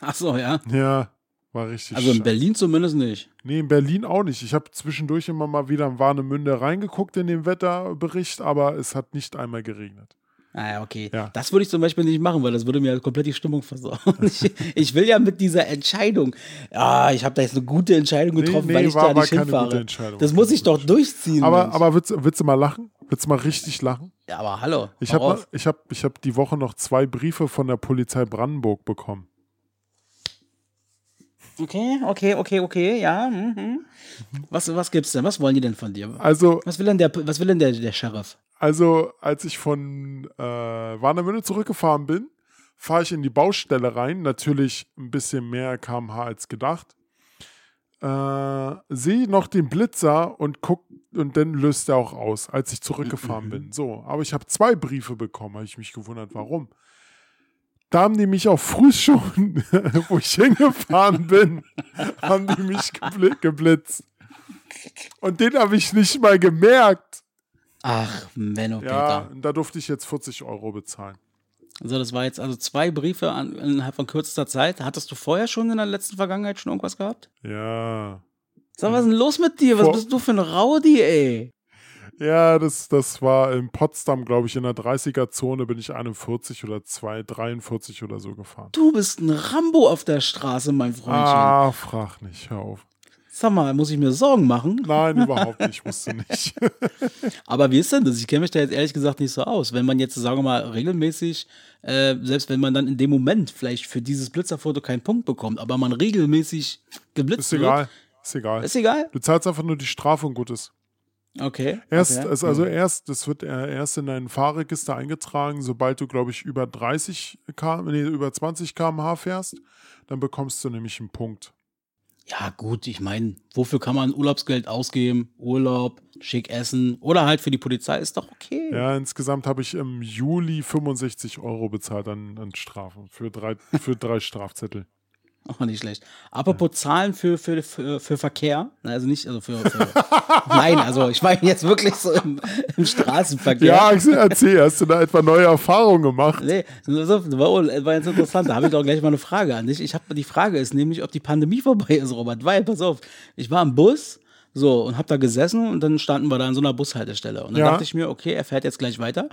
S1: Ach so, ja.
S2: Ja, war richtig.
S1: Also in
S2: scheiße.
S1: Berlin zumindest nicht.
S2: Nee, in Berlin auch nicht. Ich habe zwischendurch immer mal wieder in Warnemünde reingeguckt in den Wetterbericht, aber es hat nicht einmal geregnet.
S1: Ah ja, okay.
S2: Ja.
S1: Das würde ich zum Beispiel nicht machen, weil das würde mir komplett die Stimmung versauen. Ich, ich will ja mit dieser Entscheidung, ja, ich habe da jetzt eine gute Entscheidung
S2: Nee,
S1: getroffen,
S2: nee,
S1: weil ich da
S2: war
S1: nicht
S2: keine
S1: hinfahre.
S2: gute Entscheidung.
S1: Das muss ich doch durchziehen.
S2: Aber,
S1: Mensch.
S2: aber willst, willst du mal lachen? Willst du mal richtig lachen?
S1: ja, aber hallo.
S2: Ich habe ich hab, ich hab die Woche noch zwei Briefe von der Polizei Brandenburg bekommen.
S1: Okay, okay, okay, okay, ja. Mhm. Was, was gibt's denn? Was wollen die denn von dir?
S2: Also,
S1: Was will denn der, was will denn der, der Sheriff?
S2: also als ich von äh, Warnemünde zurückgefahren bin, fahre ich in die Baustelle rein. Natürlich ein bisschen mehr kmh als gedacht. Äh, sehe noch den Blitzer und guck und dann löst er auch aus, als ich zurückgefahren bin. So, aber ich habe zwei Briefe bekommen, habe ich mich gewundert, warum. Da haben die mich auch früh schon, wo ich hingefahren bin, haben die mich gebli geblitzt. Und den habe ich nicht mal gemerkt.
S1: Ach, Menno,
S2: Ja,
S1: Peter.
S2: und da durfte ich jetzt 40 Euro bezahlen.
S1: Also das war jetzt also zwei Briefe an, innerhalb von kürzester Zeit. Hattest du vorher schon in der letzten Vergangenheit schon irgendwas gehabt?
S2: Ja.
S1: Sag, was ist denn los mit dir? Was
S2: Vor-
S1: bist du für ein Rowdy, ey?
S2: Ja, das, das war in Potsdam, glaube ich, in der 30er-Zone bin ich 41 oder 2, 43 oder so gefahren.
S1: Du bist ein Rambo auf der Straße, mein Freundchen.
S2: Ah, frag nicht, hör auf.
S1: Sag mal, muss ich mir Sorgen machen?
S2: Nein, überhaupt nicht, wusste nicht.
S1: Aber wie ist denn das? Ich kenne mich da jetzt ehrlich gesagt nicht so aus. Wenn man jetzt, sagen wir mal, regelmäßig, äh, selbst wenn man dann in dem Moment vielleicht für dieses Blitzerfoto keinen Punkt bekommt, aber man regelmäßig geblitzt
S2: Ist egal, ist egal.
S1: wird, ist egal.
S2: Du zahlst einfach nur die Strafe und gut ist.
S1: Okay.
S2: Erst,
S1: okay.
S2: es- also erst, das wird äh, erst in dein Fahrregister eingetragen, sobald du, glaube ich, über 30 km, nee, über 20 km/h fährst, dann bekommst du nämlich einen Punkt.
S1: Ja, gut, ich meine, wofür kann man Urlaubsgeld ausgeben? Urlaub, schick essen oder halt für die Polizei ist doch okay.
S2: Ja, insgesamt habe ich im Juli 65 Euro bezahlt an, an Strafen für drei, für drei Strafzettel.
S1: Auch nicht schlecht. Apropos Zahlen für, für, für, für Verkehr, na, also nicht, also für, für nein, also ich meine jetzt wirklich so im, im Straßenverkehr.
S2: Ja, erzähl, hast du da etwa neue Erfahrungen gemacht?
S1: Nee, das war, war jetzt interessant. Da habe ich doch gleich mal eine Frage an dich. Ich habe die Frage ist nämlich, ob die Pandemie vorbei ist, Robert. Weil, pass auf, ich war im Bus so und habe da gesessen und dann standen wir da an so einer Bushaltestelle. Und dann
S2: Ja.
S1: dachte ich mir, okay, er fährt jetzt gleich weiter.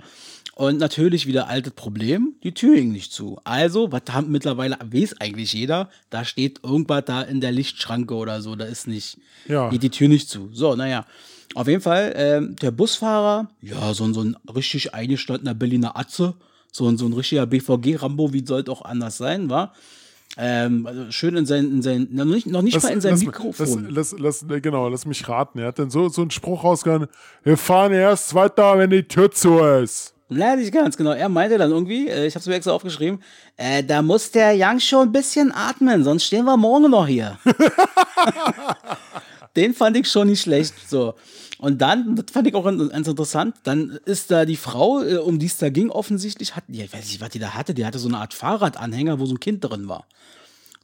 S1: Und natürlich wieder altes Problem, die Tür ging nicht zu. Also, was haben mittlerweile, weiß eigentlich jeder, da steht irgendwas da in der Lichtschranke oder so, da ist nicht,
S2: Ja.
S1: geht die Tür nicht zu. So, naja. Auf jeden Fall, ähm, der Busfahrer, ja, so, ein- so ein richtig eingestandener Berliner Atze, so ein, so ein richtiger BVG-Rambo, wie sollte auch anders sein, war. Ähm, also schön in sein, in sein, noch nicht, noch nicht mal in sein
S2: lass,
S1: Mikrofon.
S2: Lass, lass, lass, genau, lass mich raten. Er hat dann so, so einen Spruch rausgehauen: Wir fahren erst weiter, wenn die Tür zu ist.
S1: Ja, nicht ganz genau. Er meinte dann irgendwie, äh, ich habe es mir extra aufgeschrieben, äh, da muss der Young schon ein bisschen atmen, sonst stehen wir morgen noch hier. Den fand ich schon nicht schlecht. So. Und dann, das fand ich auch ganz interessant, dann ist da die Frau, äh, um die es da ging, offensichtlich, hat, ich weiß nicht, was die da hatte, die hatte so eine Art Fahrradanhänger, wo so ein Kind drin war.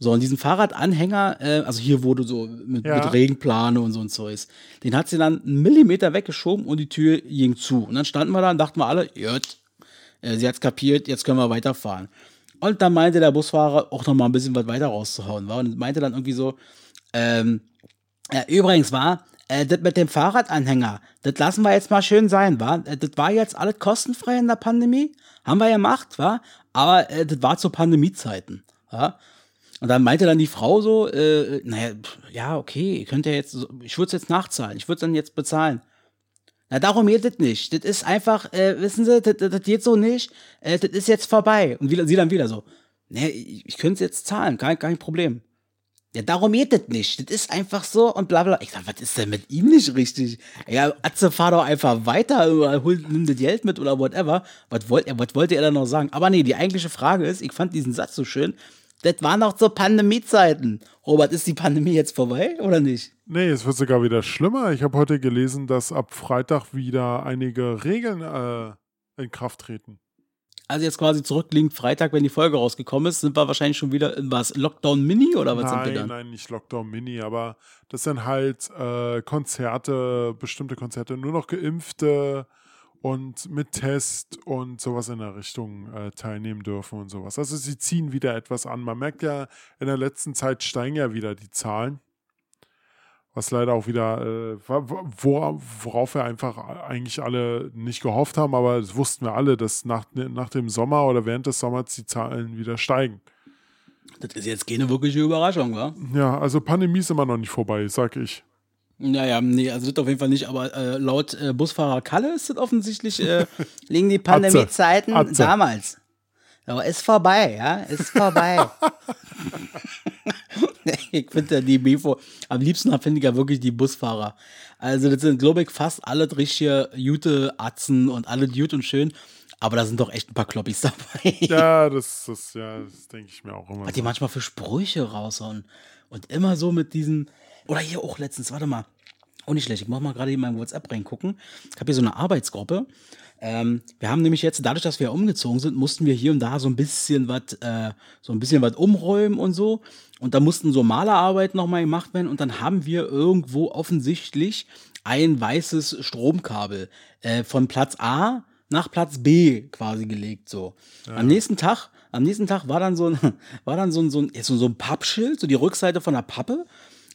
S1: So, und diesen Fahrradanhänger, äh, also hier wurde so mit,
S2: Ja.
S1: mit Regenplane und so ein Zeugs, den hat sie dann einen Millimeter weggeschoben und die Tür ging zu. Und dann standen wir da und dachten wir alle, jött, äh, sie hat's kapiert, jetzt können wir weiterfahren. Und dann meinte der Busfahrer auch noch mal ein bisschen was weiter rauszuhauen, war und meinte dann irgendwie so, ähm, ja, übrigens war, äh, das mit dem Fahrradanhänger, das lassen wir jetzt mal schön sein, war. Äh, das war jetzt alles kostenfrei in der Pandemie, haben wir gemacht, war. Aber äh, das war zu Pandemiezeiten, ja. Und dann meinte dann die Frau so, äh, naja, ja, okay, könnt ja jetzt, ich würde es jetzt nachzahlen, ich würde es dann jetzt bezahlen. Na, darum geht das nicht. Das ist einfach, äh, wissen Sie, das, das, geht so nicht. Äh, das ist jetzt vorbei. Und wieder, sie dann wieder so, ne, ich, ich könnte es jetzt zahlen, kein, kein Problem. Ja, darum geht das nicht. Das ist einfach so und bla bla. Ich sag, was ist denn mit ihm nicht richtig? Ja, Atze, fahr doch einfach weiter, oder hol, nimm das Geld mit oder whatever. Was wollte er, was wollte er da noch sagen? Aber nee, die eigentliche Frage ist, ich fand diesen Satz so schön. Das waren noch zu Pandemiezeiten. Robert, ist die Pandemie jetzt vorbei oder nicht?
S2: Nee, es wird sogar wieder schlimmer. Ich habe heute gelesen, dass ab Freitag wieder einige Regeln äh, in Kraft treten.
S1: Also jetzt quasi zurückliegend Freitag, wenn die Folge rausgekommen ist, sind wir wahrscheinlich schon wieder in was? Lockdown Mini oder was
S2: nein,
S1: sind wir dann?
S2: Nein, nicht Lockdown Mini, aber das sind halt äh, Konzerte, bestimmte Konzerte, nur noch Geimpfte und mit Test und sowas in der Richtung äh, teilnehmen dürfen und sowas. Also sie ziehen wieder etwas an. Man merkt ja, in der letzten Zeit steigen ja wieder die Zahlen. Was leider auch wieder, äh, wo, worauf wir einfach eigentlich alle nicht gehofft haben, aber das wussten wir alle, dass nach, nach dem Sommer oder während des Sommers die Zahlen wieder steigen.
S1: Das ist jetzt keine wirkliche Überraschung, wa?
S2: Ja, also Pandemie ist immer noch nicht vorbei, sag ich.
S1: Naja, nee, also das auf jeden Fall nicht, aber äh, laut äh, Busfahrer Kalle ist das offensichtlich, äh, liegen die Pandemiezeiten damals. Aber ist vorbei, ja, ist vorbei. ich finde ja die Bifo, am liebsten finde ich ja wirklich die Busfahrer. Also das sind, glaube ich, fast alle richtige Jute Atzen und alle Jute und schön. Aber da sind doch echt ein paar Kloppis dabei.
S2: Ja, das, das, ja, das denke ich mir auch immer.
S1: Was so. die manchmal für Sprüche raushauen. Und immer so mit diesen, oder hier auch letztens, warte mal. Auch nicht schlecht, ich muss mal gerade in meinem WhatsApp reingucken. Ich habe hier so eine Arbeitsgruppe. Ähm, wir haben nämlich jetzt, dadurch, dass wir umgezogen sind, mussten wir hier und da so ein bisschen was, äh, so ein bisschen was umräumen und so. Und da mussten so Malerarbeiten nochmal gemacht werden. Und dann haben wir irgendwo offensichtlich ein weißes Stromkabel äh, von Platz A nach Platz B quasi gelegt. So. Ja. Am nächsten Tag, am nächsten Tag war dann so ein, war dann so ein, so ein, so ein Pappschild, so die Rückseite von der Pappe.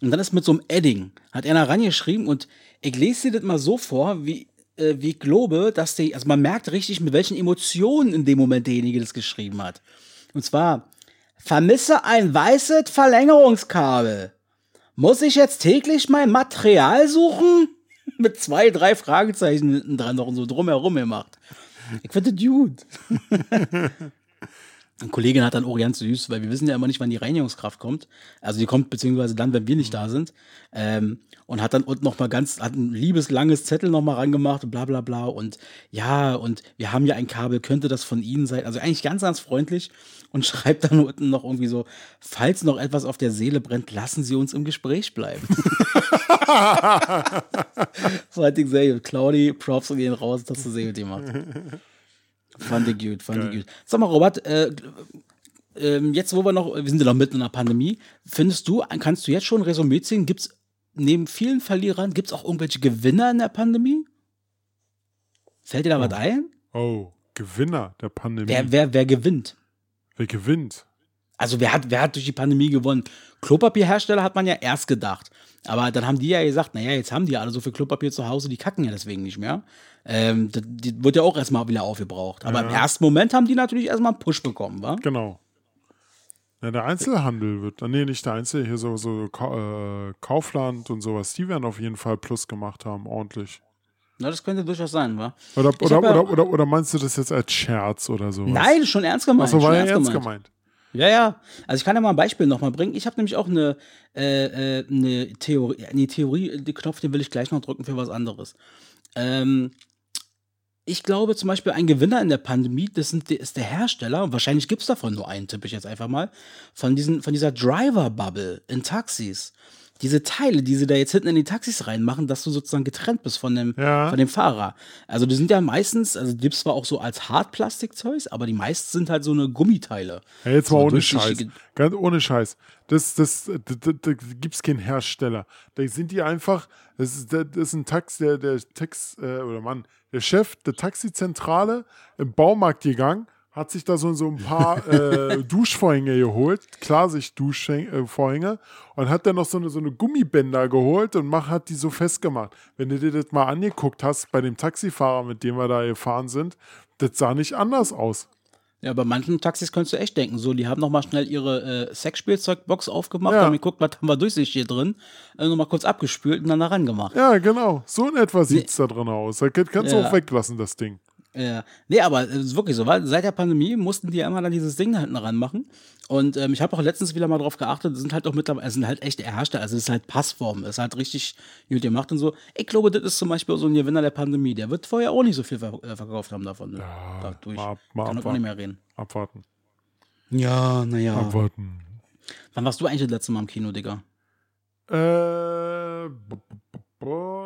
S1: Und dann ist mit so einem Edding, hat einer rangeschrieben und ich lese dir das mal so vor, wie, äh, wie ich glaube, dass die, also man merkt richtig, mit welchen Emotionen in dem Moment derjenige das geschrieben hat. Und zwar, vermisse ein weißes Verlängerungskabel. Muss ich jetzt täglich mein Material suchen? mit zwei, drei Fragezeichen hinten dran noch und so drumherum gemacht. Ich finde das gut. Eine Kollegin hat dann auch ganz süß, weil wir wissen ja immer nicht, wann die Reinigungskraft kommt. Also die kommt beziehungsweise dann, wenn wir nicht da sind. Ähm, und hat dann unten noch mal ganz, hat ein liebes langes Zettel noch mal rangemacht und bla bla bla. Und ja, und wir haben ja ein Kabel, könnte das von Ihnen sein? Also eigentlich ganz, ganz freundlich und schreibt dann unten noch irgendwie so, falls noch etwas auf der Seele brennt, lassen Sie uns im Gespräch bleiben. so hat sehr gut. Claudi, Props gehen raus, dass du sehr gut gemacht. Fand ich gut, fand Geil. ich gut. Sag mal, Robert, äh, äh, jetzt wo wir noch, wir sind ja noch mitten in der Pandemie, findest du, kannst du jetzt schon Resümee ziehen? Gibt es neben vielen Verlierern, gibt es auch irgendwelche Gewinner in der Pandemie? Fällt dir da
S2: oh.
S1: was ein?
S2: Oh, Gewinner der Pandemie.
S1: Wer, wer, wer gewinnt?
S2: Wer gewinnt?
S1: Also wer hat, wer hat durch die Pandemie gewonnen? Klopapierhersteller hat man ja erst gedacht. Aber dann haben die ja gesagt, naja, jetzt haben die alle so viel Klopapier zu Hause, die kacken ja deswegen nicht mehr. Ähm, das, die wird ja auch erstmal wieder aufgebraucht. Aber ja. im ersten Moment haben die natürlich erstmal einen Push bekommen, wa?
S2: Genau. Ja, der Einzelhandel wird, nee, nicht der Einzel, hier so, so äh, Kaufland und sowas, die werden auf jeden Fall Plus gemacht haben, ordentlich.
S1: Na, das könnte durchaus sein, wa?
S2: Oder, oder, oder, oder, oder, meinst du das jetzt als Scherz oder so?
S1: Nein, schon ernst gemeint.
S2: Achso, war
S1: ja
S2: ernst gemeint. gemeint.
S1: Ja, ja. Also ich kann ja mal ein Beispiel nochmal bringen. Ich habe nämlich auch eine, äh, äh, eine Theorie, eine Theorie, den Knopf, den will ich gleich noch drücken für was anderes. Ähm, ich glaube zum Beispiel, ein Gewinner in der Pandemie, das sind, ist der Hersteller, und wahrscheinlich gibt es davon nur einen, tippe ich jetzt einfach mal, von, diesen, von dieser Driver-Bubble in Taxis diese Teile, die sie da jetzt hinten in die Taxis reinmachen, dass du sozusagen getrennt bist von dem, ja. von dem Fahrer. Also die sind ja meistens, also die gibt es zwar auch so als Hartplastikzeugs, aber die meisten sind halt so eine Gummiteile.
S2: Ja, jetzt
S1: mal
S2: so ohne Scheiß. Ganz ohne Scheiß. Das, das, da, da, da gibt es keinen Hersteller. Da sind die einfach, das ist, das ist ein Tax, der, der Tax, äh, oder Mann, der Chef der Taxizentrale im Baumarkt gegangen hat sich da so, so ein paar äh, Duschvorhänge geholt, Klarsicht-Duschvorhänge und hat dann noch so eine, so eine Gummibänder geholt und mach, hat die so festgemacht. Wenn du dir das mal angeguckt hast bei dem Taxifahrer, mit dem wir da gefahren sind, das sah nicht anders aus.
S1: Ja, bei manchen Taxis könntest du echt denken, so, die haben nochmal schnell ihre äh, Sexspielzeugbox aufgemacht,
S2: ja.
S1: haben geguckt, was haben wir Durchsicht hier drin, äh, nochmal kurz abgespült und dann da rangemacht.
S2: Ja, genau. So in etwa sieht es nee. da drin aus. Da kannst ja. du auch weglassen, das Ding.
S1: Ja. Nee, aber es ist wirklich so, weil seit der Pandemie mussten die ja immer dann dieses Ding da hinten ranmachen. Und ähm, ich habe auch letztens wieder mal drauf geachtet, sind halt auch mittlerweile, es sind halt echt Hersteller, also es ist halt Passform, es ist halt richtig gut gemacht und so. Ich glaube, das ist zum Beispiel so ein Gewinner der Pandemie. Der wird vorher auch nicht so viel ver äh, verkauft haben davon. Ne?
S2: Ja,
S1: Dadurch.
S2: mal, mal
S1: Kann auch nicht mehr reden.
S2: Abwarten.
S1: Ja, naja.
S2: Abwarten.
S1: Wann warst du eigentlich das letzte Mal im Kino, Digga?
S2: Äh,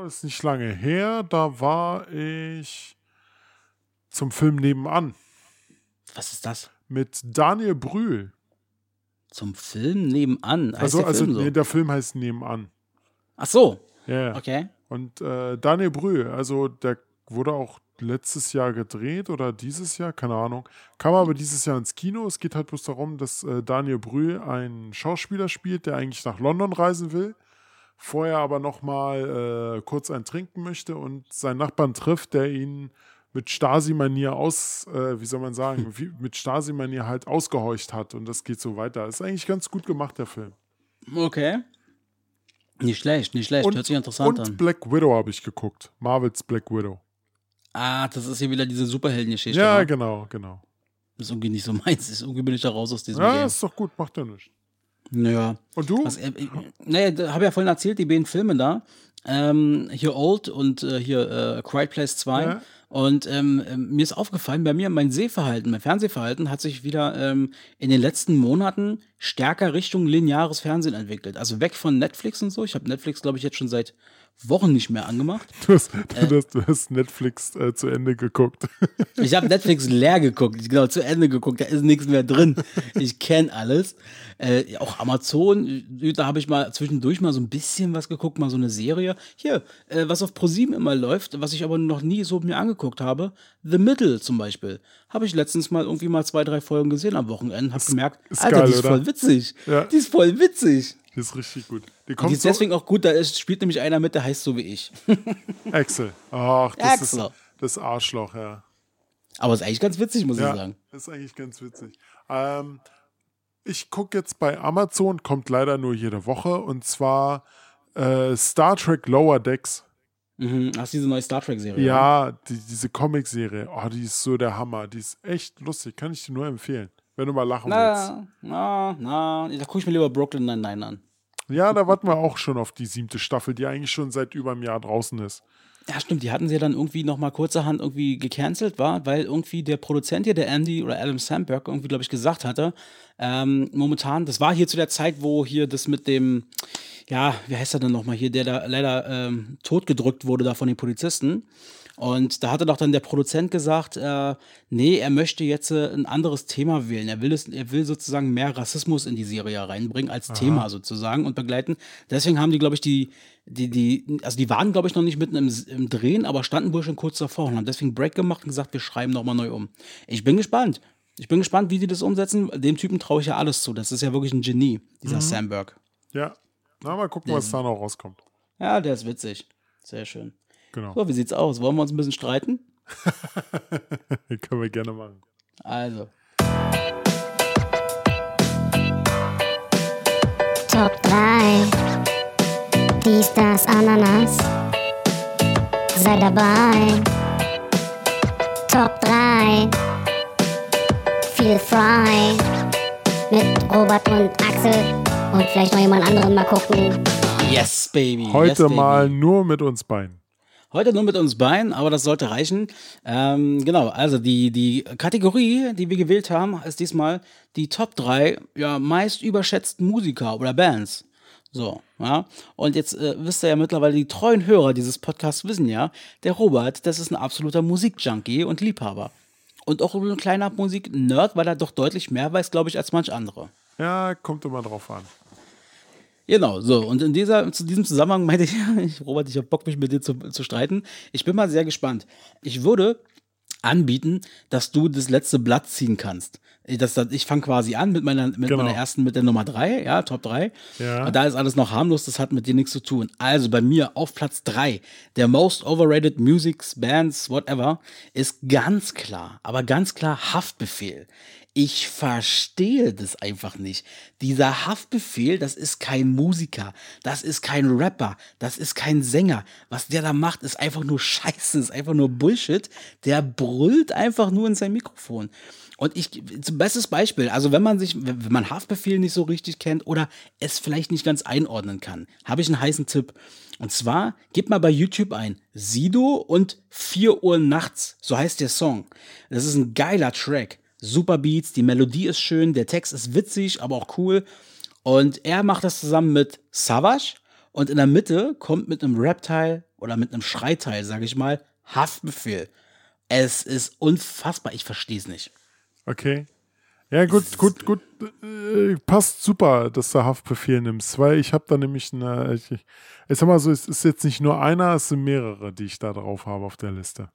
S2: ist nicht lange her. Da war ich zum Film nebenan
S1: Was ist das?
S2: mit Daniel Brühl.
S1: Zum Film nebenan. Heißt
S2: Also,
S1: der
S2: also
S1: Film so?
S2: nee, der Film heißt Nebenan.
S1: Ach so,
S2: Ja, ja.
S1: okay.
S2: Und äh, Daniel Brühl, also der wurde auch letztes Jahr gedreht oder dieses Jahr, keine Ahnung. Kam aber dieses Jahr ins Kino. Es geht halt bloß darum, dass äh, Daniel Brühl einen Schauspieler spielt, der eigentlich nach London reisen will. Vorher aber nochmal äh, kurz ein trinken möchte und seinen Nachbarn trifft, der ihn mit Stasi-Manier aus, äh, wie soll man sagen, wie, mit Stasi-Manier halt ausgehorcht hat. Und das geht so weiter. Ist eigentlich ganz gut gemacht, der Film.
S1: Okay. Nicht schlecht, nicht schlecht.
S2: Und,
S1: Hört sich interessant
S2: und
S1: an.
S2: Black Widow habe ich geguckt. Marvels Black Widow.
S1: Ah, das ist hier wieder diese Superheldengeschichte.
S2: Ja,
S1: wa?
S2: genau, genau.
S1: ist irgendwie nicht so meins. Ist irgendwie bin ich da raus aus diesem
S2: Ja,
S1: Game.
S2: ist doch gut, macht ja nichts.
S1: Ja.
S2: Und du?
S1: Was, äh, äh, naja, habe ja vorhin erzählt, die beiden Filme da. Ähm, hier Old und äh, hier äh, Quiet Place 2.
S2: Ja.
S1: Und ähm, ähm, mir ist aufgefallen, bei mir mein Sehverhalten, mein Fernsehverhalten hat sich wieder ähm, in den letzten Monaten stärker Richtung lineares Fernsehen entwickelt. Also weg von Netflix und so. Ich habe Netflix, glaube ich, jetzt schon seit Wochen nicht mehr angemacht.
S2: Du hast,
S1: Äh.
S2: du hast, du hast Netflix äh, zu Ende geguckt.
S1: Ich habe Netflix leer geguckt, genau zu Ende geguckt, da ist nichts mehr drin. Ich kenne alles. Äh, auch Amazon, da habe ich mal zwischendurch mal so ein bisschen was geguckt, mal so eine Serie. Hier, äh, was auf ProSieben immer läuft, was ich aber noch nie so mir angeguckt habe. The Middle zum Beispiel. Habe ich letztens mal irgendwie mal zwei, drei Folgen gesehen am Wochenende. Habe gemerkt,
S2: ist
S1: Alter,
S2: geil,
S1: die ist
S2: oder?
S1: voll witzig.
S2: Ja.
S1: Die ist voll witzig.
S2: Das ist richtig gut. Die
S1: Und die
S2: kommt
S1: ist deswegen auch gut, da ist, spielt nämlich einer mit, der heißt so wie ich.
S2: Axel. Ach, das
S1: Axel.
S2: ist das Arschloch, ja.
S1: Aber ist eigentlich ganz witzig, muss ich
S2: Ja,
S1: sagen.
S2: ist eigentlich ganz witzig. Ähm, ich gucke jetzt bei Amazon, kommt leider nur jede Woche, und zwar äh, Star Trek Lower Decks.
S1: Mhm. Hast du diese neue Star Trek-Serie?
S2: Ja, die, diese Comicserie, oh, die ist so der Hammer. Die ist echt lustig, kann ich dir nur empfehlen, wenn du mal lachen willst.
S1: Na, na, na, da gucke ich mir lieber Brooklyn Nine-Nine an.
S2: Ja, da warten wir auch schon auf die siebte Staffel, die eigentlich schon seit über einem Jahr draußen ist.
S1: Ja, stimmt, die hatten sie ja dann irgendwie noch mal kurzerhand irgendwie gecancelt, war, weil irgendwie der Produzent hier, der Andy oder Adam Sandberg, irgendwie, glaube ich, gesagt hatte, ähm, momentan, das war hier zu der Zeit, wo hier das mit dem, ja, wie heißt er denn nochmal hier, der da leider ähm, totgedrückt wurde da von den Polizisten. Und da hatte doch dann der Produzent gesagt, äh, nee, er möchte jetzt äh, ein anderes Thema wählen. Er will, es, er will sozusagen mehr Rassismus in die Serie reinbringen als Thema sozusagen und begleiten. Deswegen haben die, glaube ich, die, die, die, also die waren, glaube ich, noch nicht mitten im, im Drehen, aber standen wohl schon kurz davor und haben deswegen Break gemacht und gesagt, wir schreiben nochmal neu um. Ich bin gespannt. Ich bin gespannt, wie die das umsetzen. Dem Typen traue ich ja alles zu. Das ist ja wirklich ein Genie, dieser Sandberg.
S2: Ja, na, mal gucken, was da noch rauskommt.
S1: Ja, der ist witzig. Sehr schön.
S2: Genau,
S1: So, wie sieht's aus? Wollen wir uns ein bisschen streiten?
S2: können wir gerne machen.
S1: Also.
S4: Top 3. Dies, das, Ananas. Sei dabei. Top 3. Feel frei. Mit Robert und Axel. Und vielleicht noch jemand anderen mal gucken.
S1: Yes, Baby. yes,
S2: Heute
S1: baby.
S2: mal nur mit uns beiden.
S1: Heute nur mit uns beiden, aber das sollte reichen. Ähm, genau, also die, die Kategorie, die wir gewählt haben, ist diesmal die Top 3 ja, meist überschätzten Musiker oder Bands. So, ja. Und jetzt äh, wisst ihr ja mittlerweile, die treuen Hörer dieses Podcasts wissen ja, der Robert, das ist ein absoluter Musikjunkie und Liebhaber. Und auch ein kleiner Musik-Nerd, weil er doch deutlich mehr weiß, glaube ich, als manch andere.
S2: Ja, kommt immer drauf an.
S1: Genau, so. Und in dieser, zu diesem Zusammenhang meinte ich, Robert, ich habe Bock, mich mit dir zu, zu streiten. Ich bin mal sehr gespannt. Ich würde anbieten, dass du das letzte Blatt ziehen kannst. Ich, das, das, ich fange quasi an mit meiner, mit
S2: Genau.
S1: meiner ersten, mit der Nummer drei, ja, Top 3.
S2: Ja.
S1: Und da ist alles noch harmlos, das hat mit dir nichts zu tun. Also bei mir auf Platz 3, der most overrated Musics, Bands, whatever, ist ganz klar, aber ganz klar Haftbefehl. Ich verstehe das einfach nicht. Dieser Haftbefehl, das ist kein Musiker, das ist kein Rapper, das ist kein Sänger. Was der da macht, ist einfach nur Scheiße, ist einfach nur Bullshit. Der brüllt einfach nur in sein Mikrofon. Und ich, zum bestes Beispiel, also wenn man sich, wenn man Haftbefehl nicht so richtig kennt oder es vielleicht nicht ganz einordnen kann, habe ich einen heißen Tipp. Und zwar, gib mal bei YouTube ein, Sido und 4 Uhr nachts, so heißt der Song. Das ist ein geiler Track. Super Beats, die Melodie ist schön, der Text ist witzig, aber auch cool. Und er macht das zusammen mit Savage und in der Mitte kommt mit einem Rap-Teil oder mit einem Schreiteil, sage ich mal, Haftbefehl. Es ist unfassbar, ich verstehe es nicht.
S2: Okay. Ja, gut, gut, gut. Äh, passt super, dass du Haftbefehl nimmst, weil ich habe da nämlich eine. Ich, ich, ich sag mal so, es ist jetzt nicht nur einer, es sind mehrere, die ich da drauf habe auf der Liste.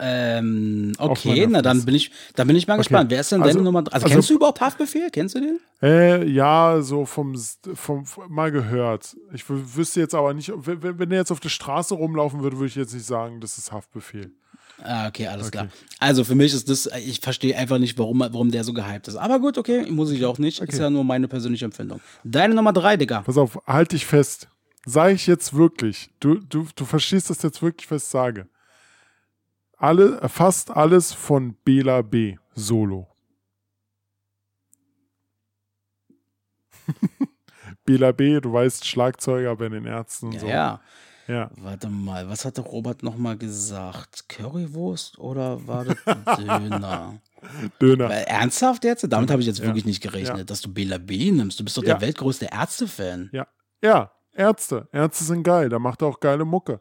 S1: Ähm, okay, na dann bin ich, dann bin ich mal gespannt. Wer ist denn
S2: Also-
S1: deine Nummer? Also,
S2: also-
S1: kennst du überhaupt Haftbefehl? Kennst du den?
S2: Äh, ja, so vom, vom, vom mal gehört. Ich wü- wüsste jetzt aber nicht, wenn, wenn der jetzt auf der Straße rumlaufen würde, würde ich jetzt nicht sagen, das ist Haftbefehl.
S1: Ah, okay, alles
S2: Okay.
S1: klar. Also für mich ist das, ich verstehe einfach nicht, warum, warum der so gehypt ist. Aber gut, okay, muss ich auch nicht. Ist
S2: Okay.
S1: ja nur meine persönliche Empfindung. Deine Nummer drei, Digga.
S2: Pass auf, halt dich fest. Sag ich jetzt wirklich, du, du, du verstehst das jetzt wirklich, was ich sage. Alle, fast alles von Bela B. Solo. Bela B., du weißt, Schlagzeuger bei den Ärzten
S1: Ja,
S2: so.
S1: ja.
S2: ja.
S1: Warte mal, was hatte Robert nochmal gesagt? Currywurst oder war das Döner?
S2: Döner.
S1: Weil, ernsthaft jetzt? Damit habe ich jetzt
S2: Ja.
S1: wirklich nicht gerechnet,
S2: Ja.
S1: dass du Bela B nimmst. Du bist doch der weltgrößte Ärzte-Fan.
S2: Ja, ja, Ärzte. Ärzte sind geil, da macht er auch geile Mucke.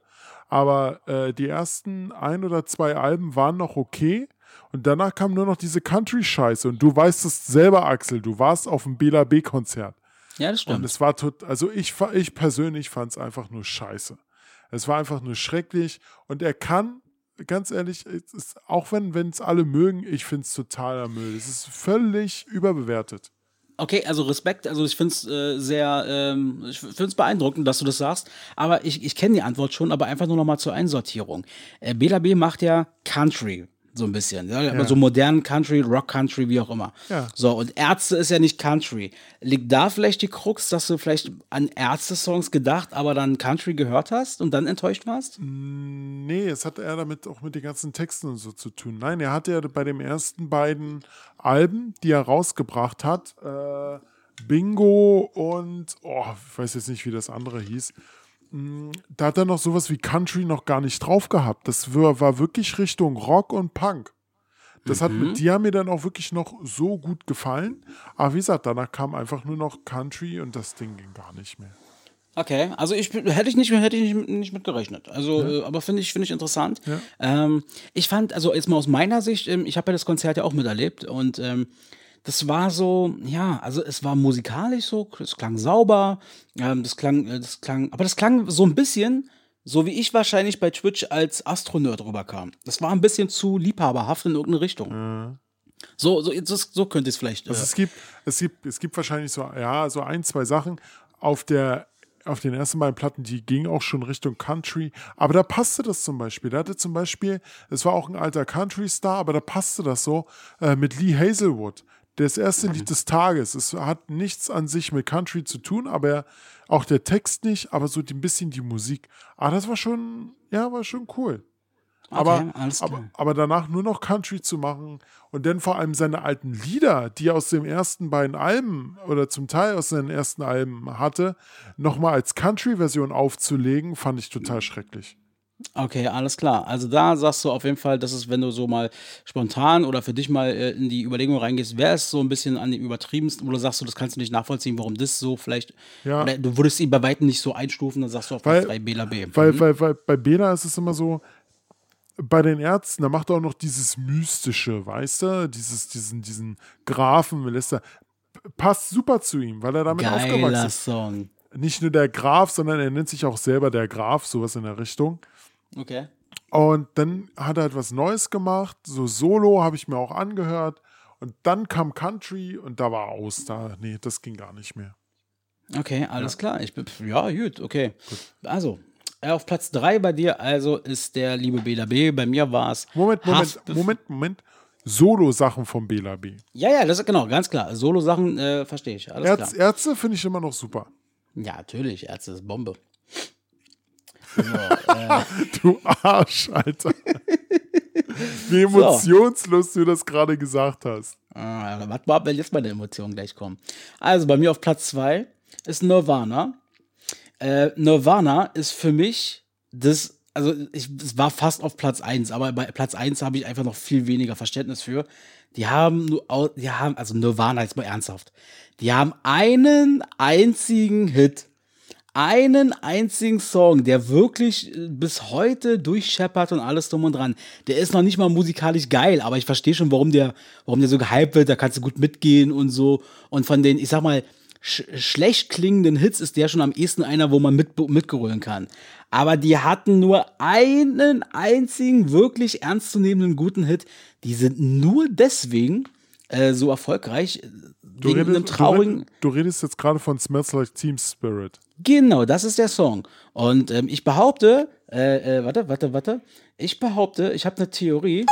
S2: Aber äh, die ersten ein oder zwei Alben waren noch okay. Und danach kam nur noch diese Country-Scheiße. Und du weißt es selber, Axel, du warst auf dem Bela B-Konzert.
S1: Ja, das
S2: Und
S1: stimmt.
S2: es war tot, also ich, ich persönlich fand es einfach nur scheiße. Es war einfach nur schrecklich. Und er kann, ganz ehrlich, es ist, auch wenn es alle mögen, ich finde es totaler Müll. Es ist völlig überbewertet.
S1: Okay, also Respekt, also ich finde es äh, sehr, ähm, ich finde es beeindruckend, dass du das sagst, aber ich, ich kenne die Antwort schon, aber einfach nur noch mal zur Einsortierung. Äh, Bela B macht ja Country, so ein bisschen, ja, aber so modernen Country, Rock Country, wie auch immer.
S2: Ja.
S1: So, und Ärzte ist ja nicht Country. Liegt da vielleicht die Krux, dass du vielleicht an Ärzte-Songs gedacht, aber dann Country gehört hast und dann enttäuscht warst?
S2: Nee, es hat eher damit auch mit den ganzen Texten und so zu tun. Nein, er hat ja bei den ersten beiden Alben, die er rausgebracht hat, äh, Bingo und, oh, ich weiß jetzt nicht, wie das andere hieß, da hat er noch sowas wie Country noch gar nicht drauf gehabt. Das war, wirklich Richtung Rock und Punk. Das hat mit die haben mir dann auch wirklich noch so gut gefallen. Aber wie gesagt, danach kam einfach nur noch Country und das Ding ging gar nicht mehr.
S1: Okay, also ich hätte ich nicht, hätte ich nicht, nicht mit gerechnet. Also, äh, aber finde ich, finde ich interessant.
S2: Ja.
S1: Ähm, ich fand, also jetzt mal aus meiner Sicht, ähm, ich habe ja das Konzert ja auch miterlebt und ähm, das war so, ja, also es war musikalisch so, es klang sauber, ähm, das klang, äh, das klang, aber das klang so ein bisschen, so wie ich wahrscheinlich bei Twitch als Astronerd rüberkam. Das war ein bisschen zu liebhaberhaft in irgendeine Richtung. So, so, so, so könnte es vielleicht.
S2: Also
S1: äh,
S2: es gibt, es gibt, es gibt wahrscheinlich so, ja, so ein, zwei Sachen auf der, auf den ersten beiden Platten, die gingen auch schon Richtung Country, aber da passte das zum Beispiel. Da hatte zum Beispiel, es war auch ein alter Country-Star, aber da passte das so äh, mit Lee Hazelwood. Das erste Lied des Tages. Es hat nichts an sich mit Country zu tun, aber auch der Text nicht, aber so ein bisschen die Musik. Ah, das war schon, ja, war schon cool. Aber,
S1: alles klar.
S2: aber, aber danach nur noch Country zu machen und dann vor allem seine alten Lieder, die er aus den ersten beiden Alben oder zum Teil aus seinen ersten Alben hatte, nochmal als Country-Version aufzulegen, fand ich total schrecklich.
S1: Okay, alles klar. Also da sagst du auf jeden Fall, dass es, wenn du so mal spontan oder für dich mal äh, in die Überlegung reingehst, wäre es so ein bisschen an dem übertriebensten, oder sagst du, das kannst du nicht nachvollziehen, warum das so vielleicht,
S2: Ja.
S1: oder du würdest ihn bei weitem nicht so einstufen, dann sagst du auf
S2: Weil-
S1: 3 Bela B.
S2: Weil, weil, weil bei Bela ist es immer so, bei den Ärzten, da macht er auch noch dieses Mystische, weißt du? Dieses, diesen, diesen Grafen, lässt er, passt super zu ihm, weil er damit aufgewachsen
S1: Geiler
S2: ist.
S1: Song.
S2: Nicht nur der Graf, sondern er nennt sich auch selber der Graf, sowas in der Richtung.
S1: Okay.
S2: Und dann hat er etwas Neues gemacht, so Solo habe ich mir auch angehört. Und dann kam Country und da war aus. Da, nee, das ging gar nicht mehr.
S1: Okay, alles klar. Ich bin, ja, gut, okay. Also, äh, auf Platz 3 bei dir also ist der liebe Bela B. Bei mir war es.
S2: Moment, Moment,
S1: Haftbef-
S2: Moment, Moment. Solo-Sachen von Bela B.
S1: Ja, ja, das ist genau, ganz klar. Solo-Sachen äh, verstehe ich. Alles
S2: Ärz,
S1: klar.
S2: Ärzte finde ich immer noch super.
S1: Ja, natürlich. Ärzte ist Bombe.
S2: Du Arsch, Alter. Wie emotionslos du das gerade gesagt hast.
S1: Ah, warte mal ab, wenn jetzt meine Emotionen gleich kommen. Also bei mir auf Platz 2 ist Nirvana. Äh, Nirvana ist für mich das also ich, es war fast auf Platz 1, aber bei Platz 1 habe ich einfach noch viel weniger Verständnis für. Die haben nur, die haben, also Nirvana jetzt mal ernsthaft. Die haben einen einzigen Hit. Einen einzigen Song, der wirklich äh, bis heute durchscheppert und alles drum und dran. Der ist noch nicht mal musikalisch geil, aber ich verstehe schon, warum der, warum der so gehypt wird. Da kannst du gut mitgehen und so. Und von den, ich sag mal, sch schlecht klingenden Hits ist der schon am ehesten einer, wo man mit, mitgerollen kann. Aber die hatten nur einen einzigen wirklich ernstzunehmenden guten Hit. Die sind nur deswegen äh, so erfolgreich, äh,
S2: Du
S1: wegen einem
S2: redest, du,
S1: traurigen.
S2: du redest jetzt gerade von Smells Like Team Spirit.
S1: Genau, das ist der Song. Und ähm, ich behaupte, äh, äh, warte, warte, warte. Ich behaupte, ich habe eine Theorie.